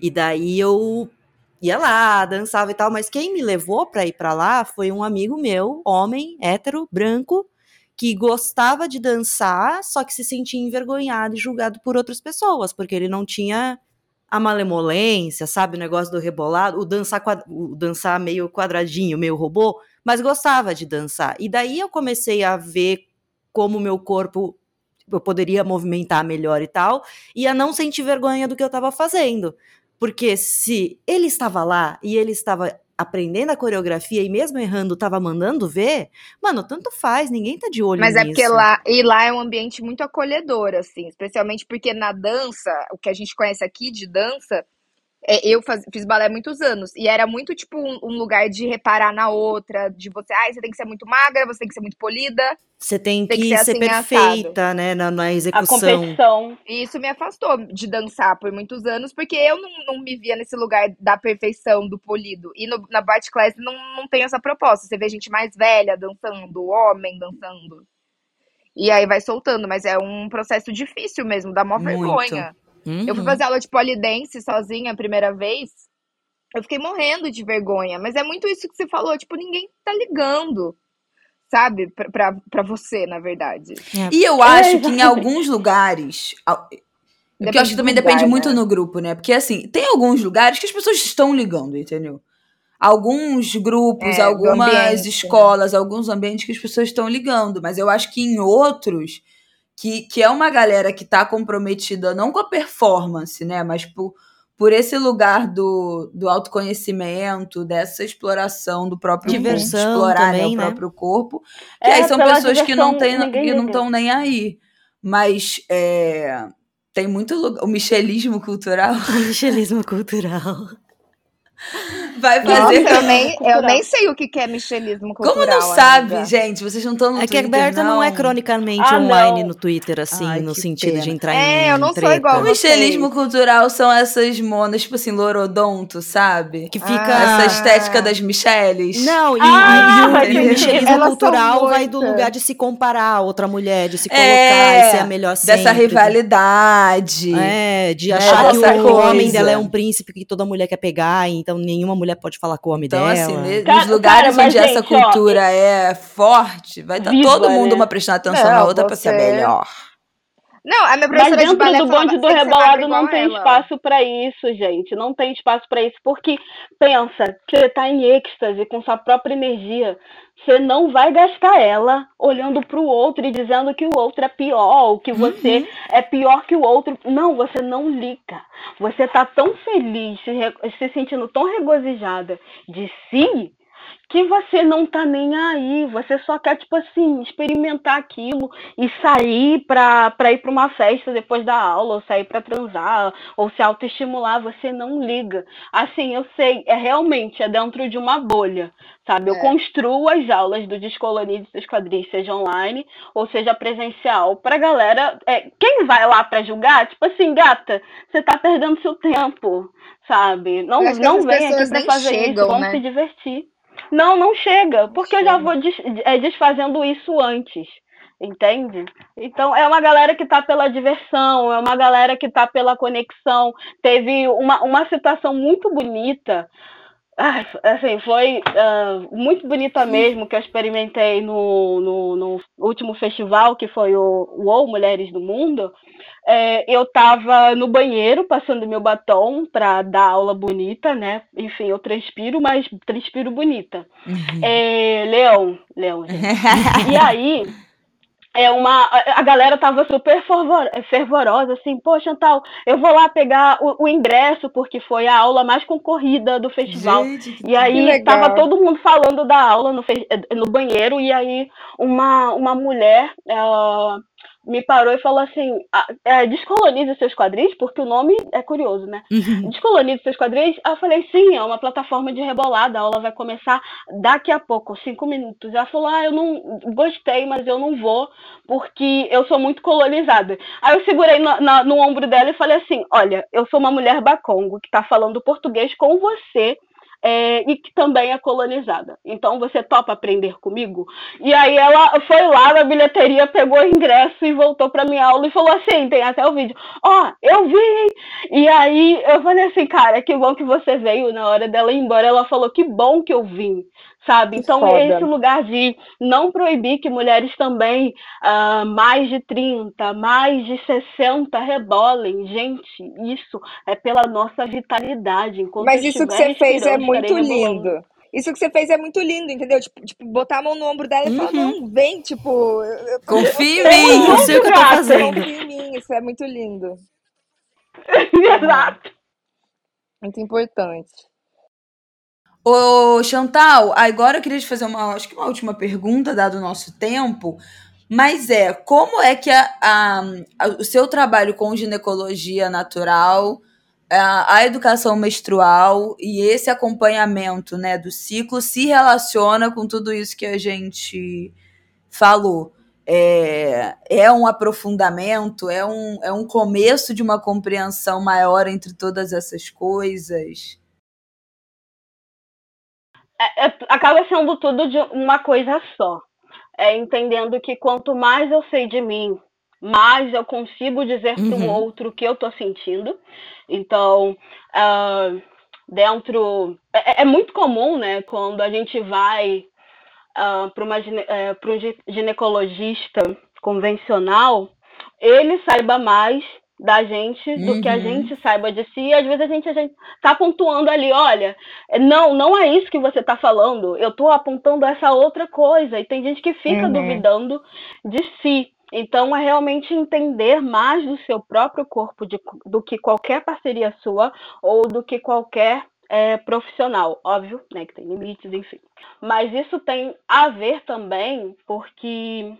E daí eu ia lá, dançava e tal, mas quem me levou pra ir pra lá foi um amigo meu, homem, hétero, branco, que gostava de dançar, só que se sentia envergonhado e julgado por outras pessoas, porque ele não tinha a malemolência, sabe, o negócio do rebolado, o dançar, o dançar meio quadradinho, meio robô, mas gostava de dançar. E daí eu comecei a ver como meu corpo eu poderia movimentar melhor e tal, e a não sentir vergonha do que eu estava fazendo. Porque se ele estava lá e ele estava aprendendo a coreografia e mesmo errando estava mandando ver, mano, tanto faz, ninguém tá de olho Mas nisso. é porque lá, e lá é um ambiente muito acolhedor, assim, especialmente porque na dança, o que a gente conhece aqui de dança, é, eu faz- fiz balé há muitos anos, e era muito tipo um, um lugar de reparar na outra, de você, ai, você tem que ser muito magra, você tem que ser muito polida, Você tem, tem que, que ser ser assim, perfeita, né, na, na A execução. competição. e isso me afastou de dançar por muitos anos, porque eu não, não me via nesse lugar da perfeição, do polido, e no, na Bart Class não, não tem essa proposta, você vê gente mais velha dançando, homem dançando, e aí vai soltando, mas é um processo difícil mesmo, dá mó Muito. Vergonha. Eu fui Uhum. fazer aula de polidense sozinha a primeira vez. Eu fiquei morrendo de vergonha. Mas é muito isso que você falou. Tipo, ninguém tá ligando. Sabe? Pra você, na verdade. E eu acho que em alguns lugares. Porque eu acho que também lugar, depende muito né? no grupo, né? Porque assim, tem alguns lugares que as pessoas estão ligando, entendeu? Alguns grupos, É, algumas ambiente, né? escolas, alguns ambientes que as pessoas estão ligando. Mas eu acho que em outros, que, que é uma galera que tá comprometida não com a performance, né? Mas por, por esse lugar do, do autoconhecimento, dessa exploração do próprio Diversão corpo, explorar né, também, o né? próprio corpo. Que É, aí são pessoas que não diversão, têm, que não estão nem aí. Mas é, tem muito lugar. O michelismo cultural O michelismo cultural. vai Nossa, fazer. eu nem, eu nem sei o que que é michelismo cultural. Como não sabe, amiga. gente? Vocês não estão no É que a Twitter, Berta não. é cronicamente Ah, online não. no Twitter, assim, Ai, no que sentido de pena. entrar É, em eu não sou treta. igual O michelismo cultural são essas monas, tipo assim, lorodonto, sabe? Que fica... Ah. Essa estética das Michelles. Não, e, Ah, e- e o, e o michelismo cultural vai do lugar de se comparar a outra mulher, de se colocar É, e ser a melhor sempre. Dessa rivalidade. É, de né, achar que dessa o homem coisa. dela é um príncipe que toda mulher quer pegar, então nenhuma mulher pode falar com o homem Então, dela. assim, ne- Cara- nos lugares cara, mas, onde essa gente, ó, cultura é forte, vai estar viva, todo mundo né? uma prestando atenção Não, na outra pra ser você- melhor. Não, a minha Mas professora de dentro balé do bonde do "Tem que rebolado não tem ela." espaço pra isso, gente. Não tem espaço pra isso. Porque, pensa, você tá em êxtase com sua própria energia. Você não vai gastar ela olhando pro outro e dizendo que o outro é pior, que você é pior que o outro. Não, você não liga. Você tá tão feliz, se, se sentindo tão regozijada de si, que você não tá nem aí, você só quer, tipo assim, experimentar aquilo e sair pra, pra ir pra uma festa depois da aula, ou sair pra transar, ou se autoestimular, você não liga. Assim, eu sei, é realmente, é dentro de uma bolha, sabe? Eu É. construo as aulas do Descolonize dos Quadris, seja online ou seja presencial, pra galera, é, quem vai lá pra julgar, tipo assim, gata, você tá perdendo seu tempo, sabe? Não, não vem aqui pra fazer chegam, isso, vamos né? se divertir. Não, não chega, porque eu já vou des- é, desfazendo isso antes, entende? Então é uma galera que tá pela diversão, é uma galera que tá pela conexão. Teve uma, uma situação muito bonita, ai, assim, foi ah, muito bonita mesmo, que eu experimentei no, no, no último festival, que foi o UOL Mulheres do Mundo. É, eu tava no banheiro passando meu batom pra dar aula bonita, né? Enfim, eu transpiro, mas transpiro bonita. É, Leão, Leão, gente. E aí, é uma, a galera tava super fervor- fervorosa, assim, pô, Chantal, eu vou lá pegar o, o ingresso, porque foi a aula mais concorrida do festival. Gente, E aí legal. tava todo mundo falando da aula no, no banheiro, e aí uma, uma mulher ela me parou e falou assim: ah, é, descolonize seus quadris, porque o nome é curioso, né? Uhum. Descolonize seus quadris. Aí eu falei: sim, é uma plataforma de rebolada, a aula vai começar daqui a pouco, cinco minutos. Ela falou: ah, eu não gostei, mas eu não vou, porque eu sou muito colonizada. Aí eu segurei no, no ombro dela e falei assim: olha, eu sou uma mulher bacongo que tá falando português com você é, e que também é colonizada. Então você topa aprender comigo? E aí ela foi lá na bilheteria, pegou o ingresso e voltou para minha aula e falou assim, tem até o vídeo, ó, oh, eu vi! E aí eu falei assim, cara, que bom que você veio na hora dela ir embora. Ela falou, que bom que eu vim sabe? Então, Foda. esse lugar de não proibir que mulheres também uh, mais de 30, mais de 60 rebolem. Gente, isso é pela nossa vitalidade. Enquanto Mas isso que você fez é muito lindo. Isso que você fez é muito lindo, entendeu? Tipo, tipo botar a mão no ombro dela e falar, uhum. não, vem, tipo... Eu, Confia em mim, eu sei o que eu tô fazendo. Confia em mim, isso é muito lindo. Exato. Muito importante. Ô, Chantal, agora eu queria te fazer uma, acho que uma última pergunta, dado o nosso tempo. Mas é, como é que a, a, a, o seu trabalho com ginecologia natural, a, educação menstrual e esse acompanhamento né, do ciclo se relaciona com tudo isso que a gente falou? É, é um aprofundamento, é um, é um começo de uma compreensão maior entre todas essas coisas? É, é, acaba sendo tudo de uma coisa só. É entendendo que quanto mais eu sei de mim, mais eu consigo dizer uhum. para o outro o que eu estou sentindo. Então, uh, dentro. É, é, é, muito comum, né, quando a gente vai uh, ah, para uh, um ginecologista convencional, ele saiba mais da gente do que a uhum. gente saiba de si. E às vezes a gente, a gente tá pontuando ali, olha, não, não é isso que você tá falando. Eu tô apontando essa outra coisa. E tem gente que fica uhum. duvidando de si. Então é realmente entender mais do seu próprio corpo de, do que qualquer parceria sua ou do que qualquer é, profissional. Óbvio, né? Que tem limites, enfim. Mas isso tem a ver também porque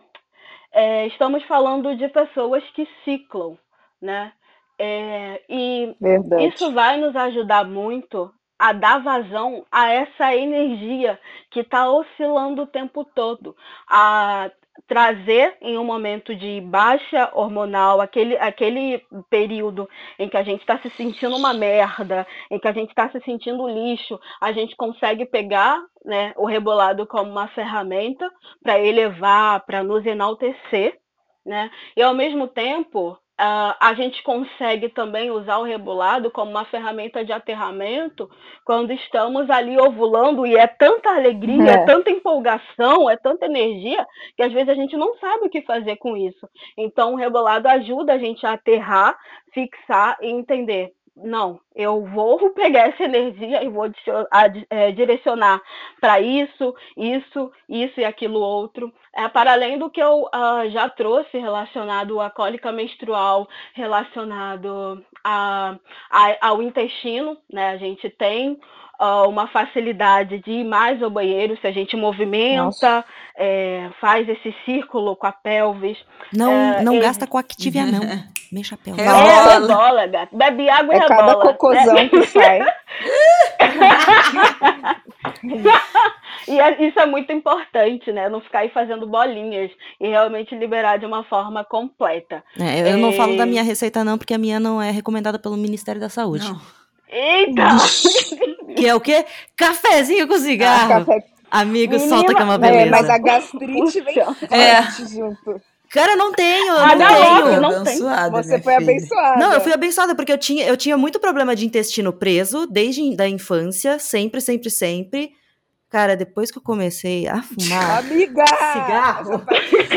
é, estamos falando de pessoas que ciclam né? É, e Verdade. isso vai nos ajudar muito a dar vazão a essa energia que está oscilando o tempo todo, a trazer em um momento de baixa hormonal, aquele, aquele período em que a gente está se sentindo uma merda, em que a gente está se sentindo lixo, a gente consegue pegar né, o rebolado como uma ferramenta para elevar, para nos enaltecer, né? E ao mesmo tempo Uh, a gente consegue também usar o rebolado como uma ferramenta de aterramento quando estamos ali ovulando e é tanta alegria, é. é. tanta empolgação, é tanta energia que às vezes a gente não sabe o que fazer com isso. Então o rebolado ajuda a gente a aterrar, fixar e entender não, eu vou pegar essa energia e vou é, direcionar para isso, isso, isso e aquilo outro. É, para além do que eu uh, já trouxe relacionado à cólica menstrual, relacionado a, a, ao intestino, né? A gente tem uh, uma facilidade de ir mais ao banheiro se a gente movimenta, é, faz esse círculo com a pelvis. Não, é, não gasta com Activia, não. Mexa a pelvis. É, é rebola, gato. Bebe água e é cada cocôzão né? que sai. e é, isso é muito importante, né? Não ficar aí fazendo bolinhas e realmente liberar de uma forma completa. É, eu não falo da minha receita, não, porque a minha não é recomendada pelo Ministério da Saúde. Não. Eita! que é o quê? Cafezinho com cigarro. Ah, café... Amigo, Menina, solta que é uma beleza. É, mas a gastrite vem é. junto. Cara, não tenho, ah, não, tenho. Não tem. Você foi filha. abençoada. Não, eu fui abençoada porque eu tinha, eu tinha muito problema de intestino preso desde a infância, sempre, sempre, sempre. Cara, depois que eu comecei a fumar Amiga! cigarro.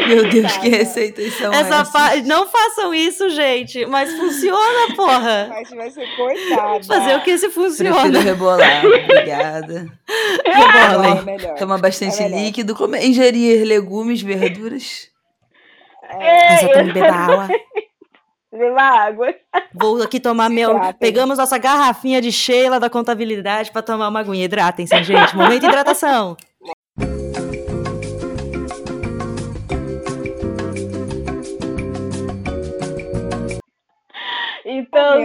Meu Deus, que receitas são Essa essas? Fa... Não façam isso, gente. Mas funciona, porra. Mas vai ser coitada. Fazer o que se funciona. Prefiro rebolar. Obrigada. Rebolem. É Toma bastante é líquido. Comer, ingerir legumes, verduras. É, eu também beba água. Água. Vou aqui tomar meu. Pegamos nossa garrafinha de Sheila da contabilidade para tomar uma aguinha. Hidratem-se, gente. Momento de hidratação.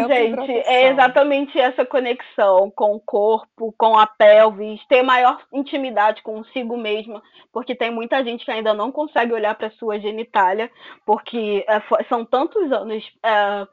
Gente, é exatamente essa conexão com o corpo, com a pelvis, ter maior intimidade consigo mesma, porque tem muita gente que ainda não consegue olhar para sua genitália, porque é, são tantos anos é,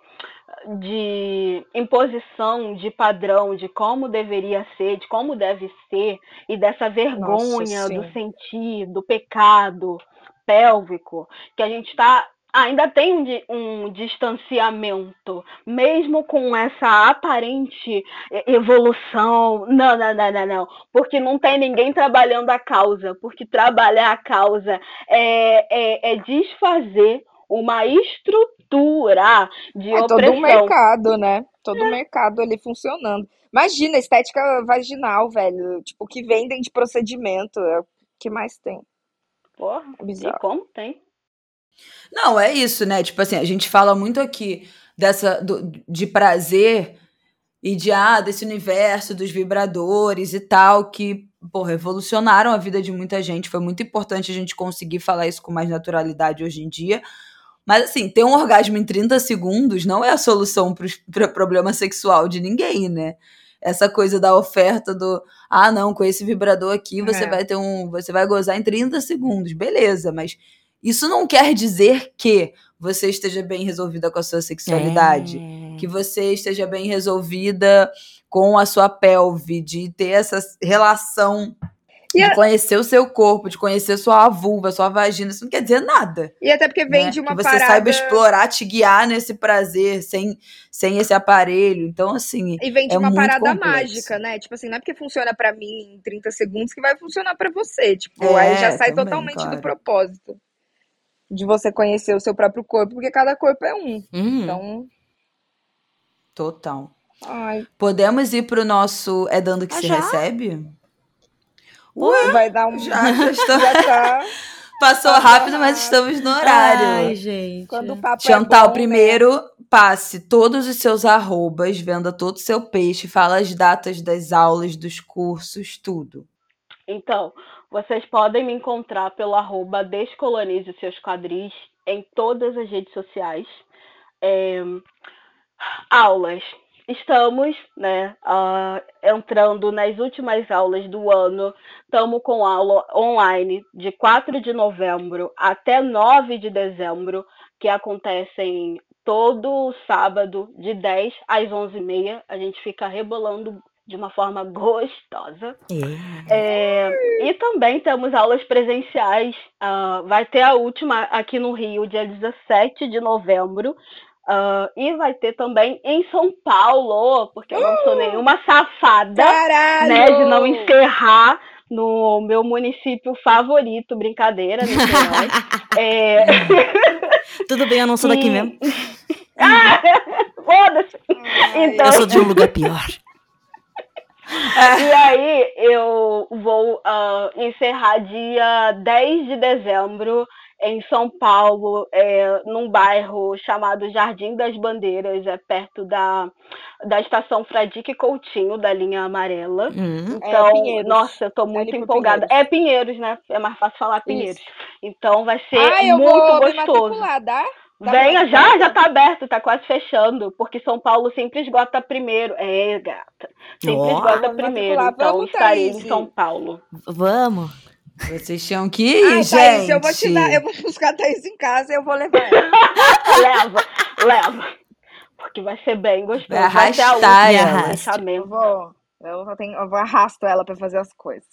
de imposição de padrão de como deveria ser, de como deve ser, e dessa vergonha Nossa, do sentir, do pecado pélvico, que a gente está ainda tem um, um, distanciamento, mesmo com essa aparente evolução. Não, não, não, não, não. Porque não tem ninguém trabalhando a causa. Porque trabalhar a causa é, é, é desfazer uma estrutura de é opressão. todo um mercado, né? Todo o é. mercado ali funcionando. Imagina, estética vaginal, velho. Tipo, que vendem de procedimento. É o que mais tem. Porra, e como tem? Não, é isso, né? Tipo assim, a gente fala muito aqui dessa do, de prazer e de ah, desse universo dos vibradores e tal que pô, revolucionaram a vida de muita gente. Foi muito importante a gente conseguir falar isso com mais naturalidade hoje em dia. Mas assim, ter um orgasmo em 30 segundos não é a solução para problema sexual de ninguém, né? Essa coisa da oferta do, ah, não, com esse vibrador aqui você é. vai ter um, você vai gozar em 30 segundos. Beleza, mas isso não quer dizer que você esteja bem resolvida com a sua sexualidade, é. que você esteja bem resolvida com a sua pelve, de ter essa relação de conhecer o seu corpo, de conhecer sua vulva, sua vagina, isso não quer dizer nada. E até porque vem né? de uma que você parada... saiba explorar, te guiar nesse prazer sem, sem esse aparelho. Então, assim. E vem de é uma parada complexo. mágica, né? Tipo assim, não é porque funciona para mim em 30 segundos que vai funcionar para você. Tipo, é, aí já sai também, totalmente claro. do propósito de você conhecer o seu próprio corpo, porque cada corpo é um. Uhum. Então. Total. Ai. Podemos ir pro nosso É Dando Que ah, Se já? Recebe? Ué, vai dar um. Já, já, estou... já tá. Passou rápido, mas estamos no horário. Ai, gente. Quando o papo Chantal, é bom, primeiro, né? passe todos os seus arrobas, venda todo o seu peixe, fala as datas das aulas, dos cursos, tudo. Então, vocês podem me encontrar pelo arroba Descolonize Seus Quadris em todas as redes sociais. É, aulas. Estamos né, uh, entrando nas últimas aulas do ano. Estamos com aula online de 4 de novembro até 9 de dezembro, que acontecem todo sábado, de 10 às 11h30. A gente fica rebolando de uma forma gostosa. É. É, e também temos aulas presenciais. Uh, vai ter a última aqui no Rio, dia 17 de novembro. Uh, e vai ter também em São Paulo, porque eu não sou uh! nenhuma safada né, de não encerrar no meu município favorito, brincadeira, é... Tudo bem, eu não sou daqui mesmo. ah, Foda-se! Então... Eu sou de um lugar pior. E aí eu vou uh, encerrar dia 10 de dezembro em São Paulo, é, num bairro chamado Jardim das Bandeiras, é perto da, da estação Fradique Coutinho, da linha amarela. Hum. Então, é nossa, eu tô muito é empolgada. Pinheiros. É Pinheiros, né? É mais fácil falar Pinheiros. Isso. Então vai ser ah, muito gostoso. Tá Venha já, já tá aberto, tá quase fechando, porque São Paulo sempre esgota primeiro. É, gata. Sempre oh, esgota primeiro. Então estarei em São Paulo. Vamos. Vocês tinham que ir, Ai, gente. Thaís, eu vou te dar, eu vou buscar a Thaís em casa e eu vou levar ela. leva, leva. Porque vai ser bem gostoso. Vai, vai ser a Eu vou, eu, tenho, eu vou arrasto ela para fazer as coisas.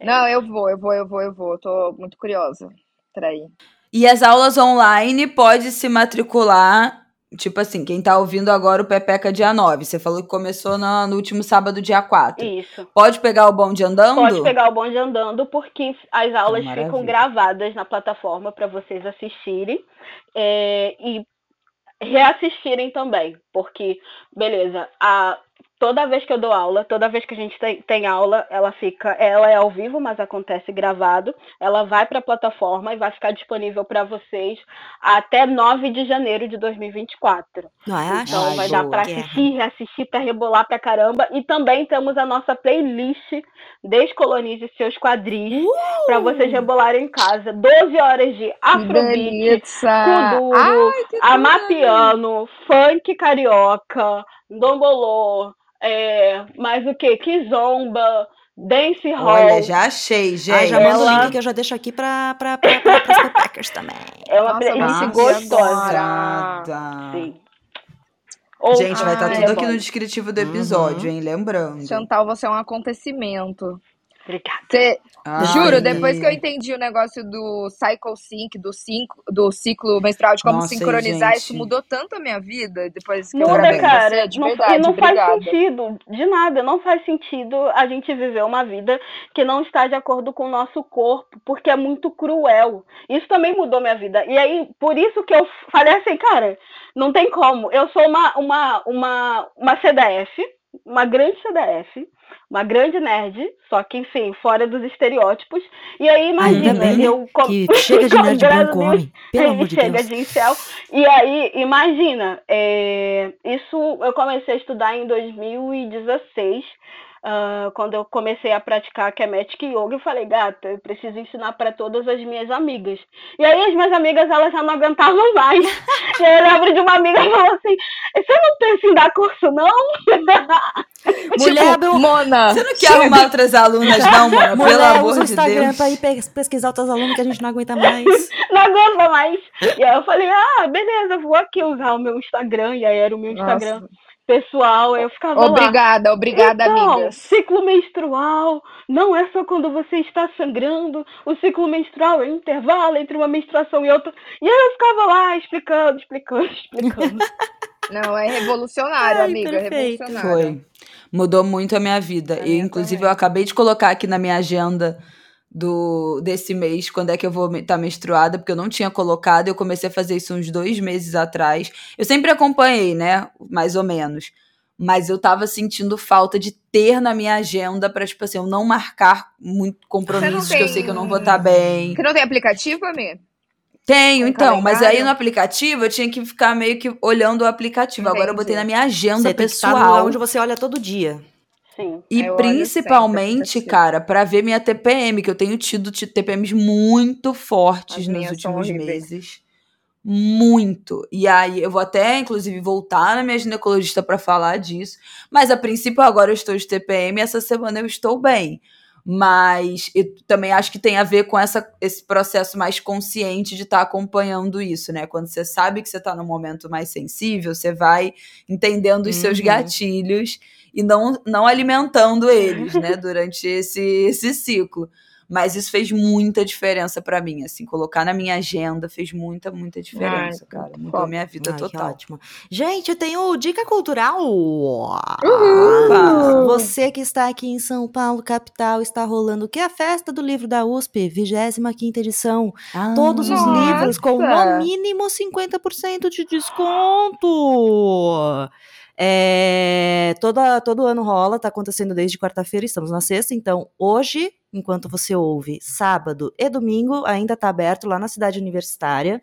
É. Não, eu vou, eu vou, eu vou, eu vou. Eu tô muito curiosa pra ir. E as aulas online pode se matricular, tipo assim, quem tá ouvindo agora o Pepeca dia 9. Você falou que começou no, no último sábado, dia 4. Isso. Pode pegar o bonde andando? Pode pegar o bonde andando, porque as aulas ficam gravadas na plataforma para vocês assistirem. É, e reassistirem também, porque, beleza, a toda vez que eu dou aula, toda vez que a gente tem, tem, aula, ela fica, ela é ao vivo, mas acontece gravado. Ela vai para a plataforma e vai ficar disponível para vocês até 9 de janeiro de 2024. Ah, então vai dar para assistir, reassistir, para rebolar pra caramba. E também temos a nossa playlist Descolonize seus quadris uh! para vocês rebolarem em casa. 12 horas de afrobeat, kuduro, amapiano, funk carioca, dombolô, é, mais o que? Kizomba, Dance Hall. Olha, já achei, gente. Ah, já manda ela... o link que eu já deixo aqui para pra, pra, pra, pra Packers também. É uma playlist gostosa. Sim. Gente, vai estar tá tudo é aqui no descritivo do episódio, uhum. hein? Lembrando. Chantal, você é um acontecimento. Obrigada. Ai. juro, depois que eu entendi o negócio do Cycle Sync, do, cinco, do ciclo menstrual, de como Nossa, sincronizar, gente. isso mudou tanto a minha vida depois que Muda, eu cara. você, de não, verdade, e não obrigada. faz sentido, de nada, não faz sentido a gente viver uma vida que não está de acordo com o nosso corpo, porque é muito cruel. Isso também mudou minha vida. E aí, por isso que eu falei assim, cara, não tem como. Eu sou uma, uma, uma, uma CDF, uma grande CDF, uma grande nerd, só que, enfim, fora dos estereótipos. E aí, imagina, bem, eu... Que chega de nerd branco homem, pelo amor de chega Deus. de incel. E aí, imagina, é, isso eu comecei a estudar em 2016, Uh, quando eu comecei a praticar Kemetic Yoga, eu falei, gata, eu preciso ensinar para todas as minhas amigas. E aí as minhas amigas, elas já não aguentavam mais. e aí eu lembro de uma amiga que falou assim, você não pensa em dar curso, não? Mulher, tipo, meu... Mona, você não quer arrumar outras alunas, não, Mona? Mulher, pelo amor de Instagram Deus. pra ir pesquisar outras alunas que a gente não aguenta mais. não aguenta mais. E aí eu falei, ah, beleza, vou aqui usar o meu Instagram. E aí era o meu Instagram. Nossa pessoal, eu ficava Obrigada, lá. obrigada, então, amigas. Ciclo menstrual não é só quando você está sangrando. O ciclo menstrual é um intervalo entre uma menstruação e outra. E aí eu ficava lá explicando, explicando, explicando. Não, é revolucionário, Ai, amiga, perfeito. revolucionário. Foi. Mudou muito a minha vida. É, e, inclusive, eu acabei de colocar aqui na minha agenda do desse mês, quando é que eu vou estar tá menstruada, porque eu não tinha colocado, eu comecei a fazer isso uns dois meses atrás. Eu sempre acompanhei, né? Mais ou menos. Mas eu tava sentindo falta de ter na minha agenda pra, tipo assim, eu não marcar muito compromissos tem... que eu sei que eu não vou estar tá bem. Você não tem aplicativo, Amir? Tenho, então, mas aí no aplicativo eu tinha que ficar meio que olhando o aplicativo. Entendi. Agora eu botei na minha agenda você pessoal. Tem que estar no onde você olha todo dia. Sim. E principalmente, cara, para ver minha TPM, que eu tenho tido TPMs muito fortes As nos últimos meses. Muito. E aí, eu vou até, inclusive, voltar na minha ginecologista para falar disso. Mas a princípio, agora eu estou de TPM e essa semana eu estou bem. Mas eu também acho que tem a ver com essa, esse processo mais consciente de estar tá acompanhando isso, né? Quando você sabe que você está num momento mais sensível, você vai entendendo os uhum. seus gatilhos e não, não alimentando eles, né, durante esse, esse ciclo. Mas isso fez muita diferença para mim, assim, colocar na minha agenda fez muita, muita diferença, Ai, cara. Mudou a minha vida Ai, total. ótimo. Gente, eu tenho dica cultural. Uhul. Você que está aqui em São Paulo, capital, está rolando o que? A festa do livro da USP, 25 edição. Ah, Todos nossa. os livros com no mínimo 50% de desconto. É, toda, todo ano rola, tá acontecendo desde quarta-feira, estamos na sexta, então hoje, enquanto você ouve, sábado e domingo, ainda tá aberto lá na cidade universitária.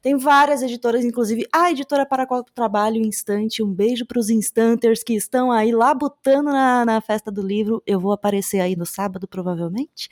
Tem várias editoras, inclusive a editora para a qual trabalho, Instante. Um beijo para os Instanters que estão aí labutando na, na festa do livro. Eu vou aparecer aí no sábado, provavelmente.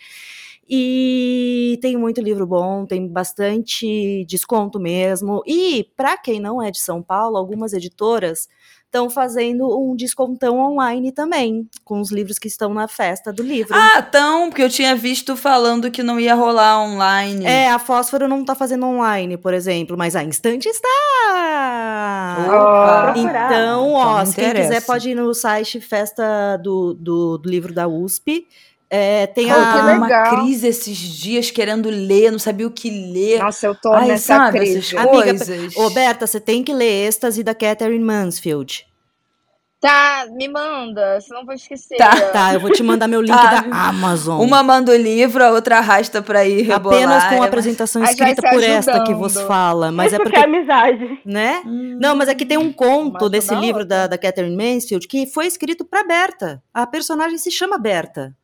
E tem muito livro bom, tem bastante desconto mesmo. E, para quem não é de São Paulo, algumas editoras estão fazendo um descontão online também, com os livros que estão na festa do livro. Ah, então, porque eu tinha visto falando que não ia rolar online. É, a Fósforo não tá fazendo online, por exemplo, mas a Instante está! Opa. Então, ó, então, se quem quiser pode ir no site Festa do, do, do Livro da USP, é, tem a, uma crise esses dias querendo ler, não sabia o que ler. Nossa, eu tô Ai, nessa sabe, crise. Amiga, Roberta, você tem que ler Êxtase da Catherine Mansfield. Tá, me manda, senão vou esquecer. Tá. Tá, eu vou te mandar meu link Ah, da Amazon. Uma manda o livro, a outra arrasta pra ir rebolar. Apenas com é, a mas- apresentação escrita se por esta que vos fala. Mas é porque que é amizade. né? Hum. Não, mas aqui tem um conto Uma desse livro outra. da, da Catherine Mansfield que foi escrito pra Berta. A personagem se chama Berta.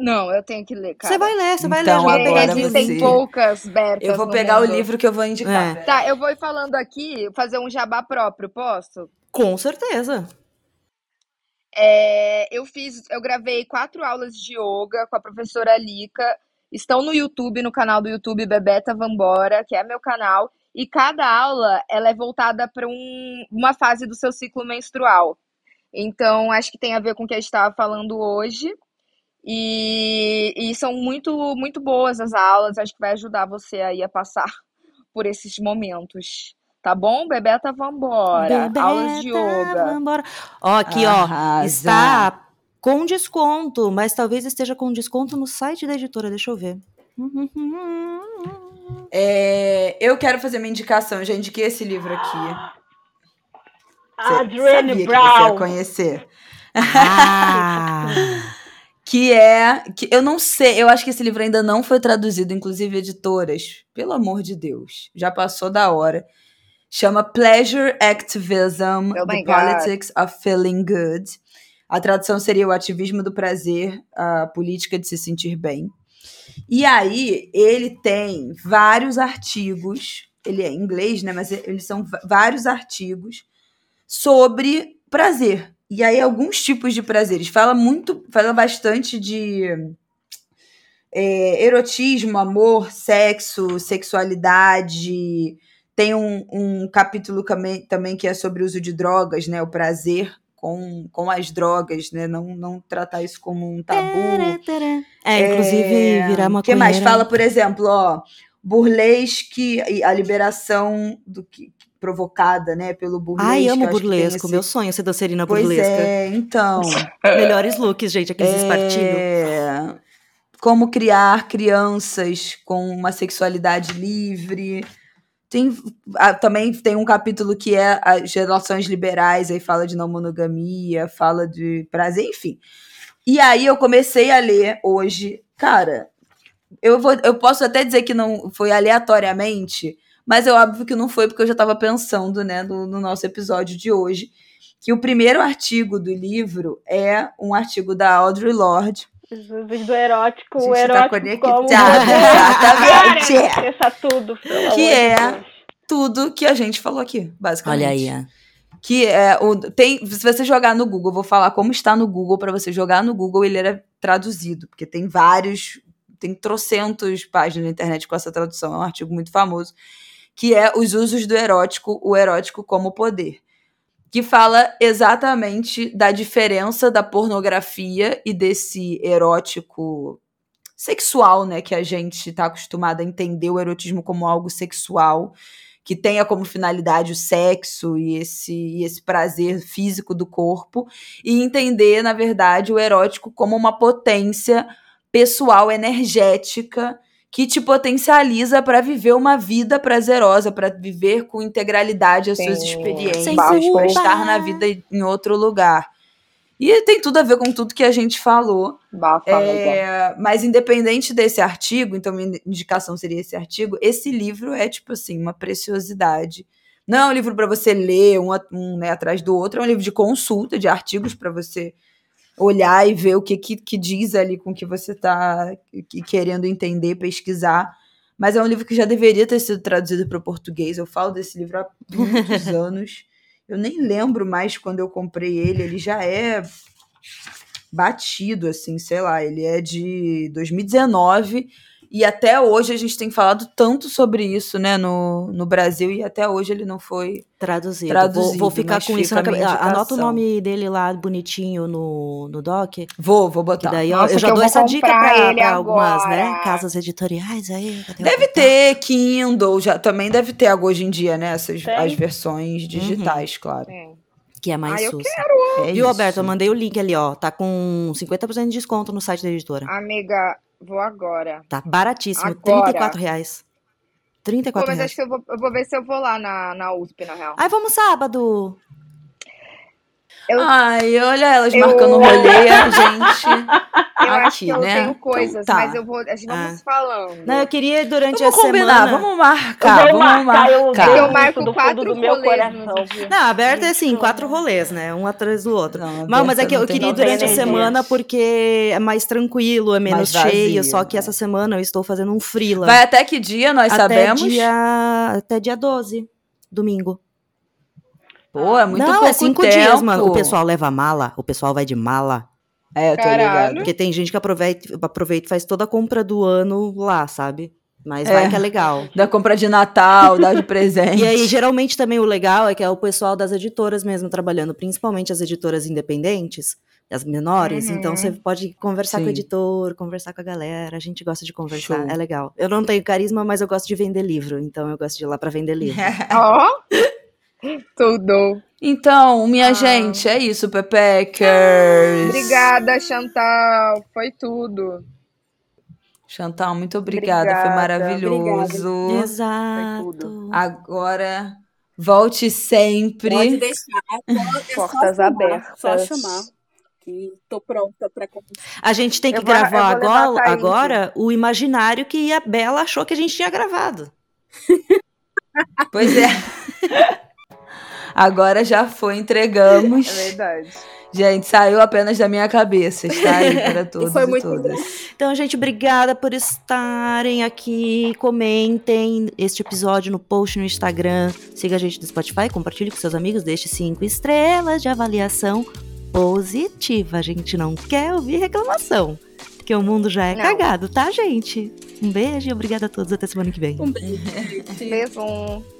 Não, eu tenho que ler, cara. Você vai ler, você vai Então, ler. Agora existem você- poucas Bertas Eu vou pegar o mundo. livro que eu vou indicar. É. Tá, eu vou ir falando aqui, fazer um jabá próprio, posso? Com certeza. É, eu fiz, eu gravei quatro aulas de yoga com a professora Lica. Estão no YouTube, no canal do YouTube Bebeta Vambora, que é meu canal. E cada aula ela é voltada para um, uma fase do seu ciclo menstrual. Então, acho que tem a ver com o que a gente estava falando hoje. E, e são muito, muito boas as aulas. Acho que vai ajudar você aí a passar por esses momentos. Tá bom? Bebeta Vambora. aulas de Bebeta, yoga. vambora. Ó, aqui, ó. Arrasa. Está com desconto, mas talvez esteja com desconto no site da editora. Deixa eu ver. É, eu quero fazer uma indicação. Já indiquei esse livro aqui. Você Adrienne sabia que você ia Brown. conhecer. Ah, Que é. Que eu não sei, eu acho que esse livro ainda não foi traduzido, inclusive editoras. Pelo amor de Deus. Já passou da hora. Chama Pleasure Activism: Oh The my God. Politics of Feeling Good. A tradução seria o ativismo do prazer, a política de se sentir bem. E aí, ele tem vários artigos, ele é em inglês, né? Mas eles são vários artigos sobre prazer. E aí, alguns tipos de prazeres. Fala muito, fala bastante de é, erotismo, amor, sexo, sexualidade. Tem um, um capítulo também, também que é sobre o uso de drogas, né? O prazer com, com as drogas, né? Não, não tratar isso como um tabu. É, inclusive virar uma O que mais? Fala, por exemplo, ó, burlesque e a liberação do que provocada, né, pelo burlesque. Ai, amo burlesco. esse- Meu sonho é ser dançarina Pois burlesca. é, então. Melhores looks, gente, aqueles espartilhos. É, como criar crianças com uma sexualidade livre. Tem, ah, também tem um capítulo que é as relações liberais, aí fala de não monogamia, fala de prazer, enfim. E aí eu comecei a ler hoje, cara, eu, vou, eu posso até dizer que não foi aleatoriamente, mas é óbvio que não foi porque eu já estava pensando, né, no, no nosso episódio de hoje, que o primeiro artigo do livro é um artigo da Audre Lorde, Jesus do erótico, A o gente tá erótico conectado, como exatamente. Cara, tudo. Que é- Deus. tudo que a gente falou aqui, basicamente. Olha aí. Que é o tem, se você jogar no Google, eu vou falar como está no Google para você jogar no Google, ele era traduzido, porque tem vários, tem trocentos páginas na internet com essa tradução, é um artigo muito famoso, que é os usos do erótico, o erótico como poder. Que fala exatamente da diferença da pornografia e desse erótico sexual, né, que a gente está acostumado a entender o erotismo como algo sexual, que tenha como finalidade o sexo e esse, e esse prazer físico do corpo, e entender, na verdade, o erótico como uma potência pessoal, energética, que te potencializa para viver uma vida prazerosa, para viver com integralidade as suas Sim. experiências, Sem para estar na vida em outro lugar. E tem tudo a ver com tudo que a gente falou. Bafa. É, mas independente desse artigo, então minha indicação seria esse artigo, esse livro é tipo assim, uma preciosidade. Não é um livro para você ler um, um né, atrás do outro, é um livro de consulta, de artigos para você olhar e ver o que, que, que diz ali com o que você está querendo entender, pesquisar. Mas é um livro que já deveria ter sido traduzido para o português. Eu falo desse livro há muitos anos. Eu nem lembro mais quando eu comprei ele. Ele já é batido, assim, sei lá. Ele é de 2019 e até hoje a gente tem falado tanto sobre isso, né, no, no Brasil e até hoje ele não foi. Traduzido. Traduzido, vou, vou ficar com isso na cabeça. Anota o nome dele lá bonitinho no, no doc. Vou, vou botar. daí Nossa, eu já eu dou essa dica pra, ele pra algumas, né? Casas editoriais aí. Deve ter Kindle, já, também deve ter hoje em dia, né? Essas, Tem. as versões digitais, claro. É. Que é mais Ah, eu sus. É Viu, isso. Alberto? Eu mandei o link ali, ó. Tá com 50% de desconto no site da editora. Amiga, vou agora. Tá baratíssimo. Agora. 34 reais. Pô, 34 mas reais. acho que eu vou, eu vou ver se eu vou lá na, na USP, na real. Ai, vamos sábado. Eu, Ai, olha elas Eu- marcando rolê, a gente. eu acho que aqui, eu né? tenho coisas, Então tá. mas eu vou. A gente vamos Ah. falando. Não, eu queria durante Vamos a combinar, semana. vamos marcar, eu vou vamos marcar, eu marcar. eu marco isso do quatro do meu rolês coração. Não, aberta é assim, quatro rolês, né? Um atrás do outro. Não, Mas, mas é que eu não queria durante a semana porque é mais tranquilo, é menos Mais cheio. vazio, Só que né? essa semana eu estou fazendo um freela. Vai até que dia, nós até sabemos? Dia, até dia 12, domingo. Pô, é muito Não, pouco é cinco tempo. dias, mano. O pessoal leva mala, o pessoal vai de mala. É, eu tô Caralho. ligado. Porque tem gente que aproveita, aproveita e faz toda a compra do ano lá, sabe? Mas É. vai que é legal. Da compra de Natal, dá de presente. E aí, geralmente também o legal é que é o pessoal das editoras mesmo trabalhando, principalmente as editoras independentes, as menores. Uhum. Então você pode conversar com o Sim. editor, conversar com a galera. A gente gosta de conversar, Show. é legal. Eu não tenho carisma, mas eu gosto de vender livro, então eu gosto de ir lá pra vender livro. Ó. Tudo. Então, minha Ah. gente, é isso, Pepeckers. Obrigada, Chantal. Foi tudo. Chantal, muito obrigada, foi Obrigada, maravilhoso. Foi Exato. tudo. Agora, volte sempre. Pode deixar. É só Portas chamar, abertas. Só chamar. Que tô pronta pra conversar. A gente tem que Eu gravar vou agora, agora o imaginário que a Bela achou que a gente tinha gravado. Pois é. Agora já foi, entregamos. É verdade. Gente, saiu apenas da minha cabeça. Está aí para todos foi e muito todas. Então, gente, obrigada por estarem aqui. Comentem este episódio no post no Instagram. Siga a gente no Spotify, compartilhe com seus amigos, deixe cinco estrelas de avaliação positiva. A gente não quer ouvir reclamação. Porque o mundo já é Não. cagado, tá, gente? Um beijo e obrigada a todos. Até semana que vem. Um beijo. Beijo.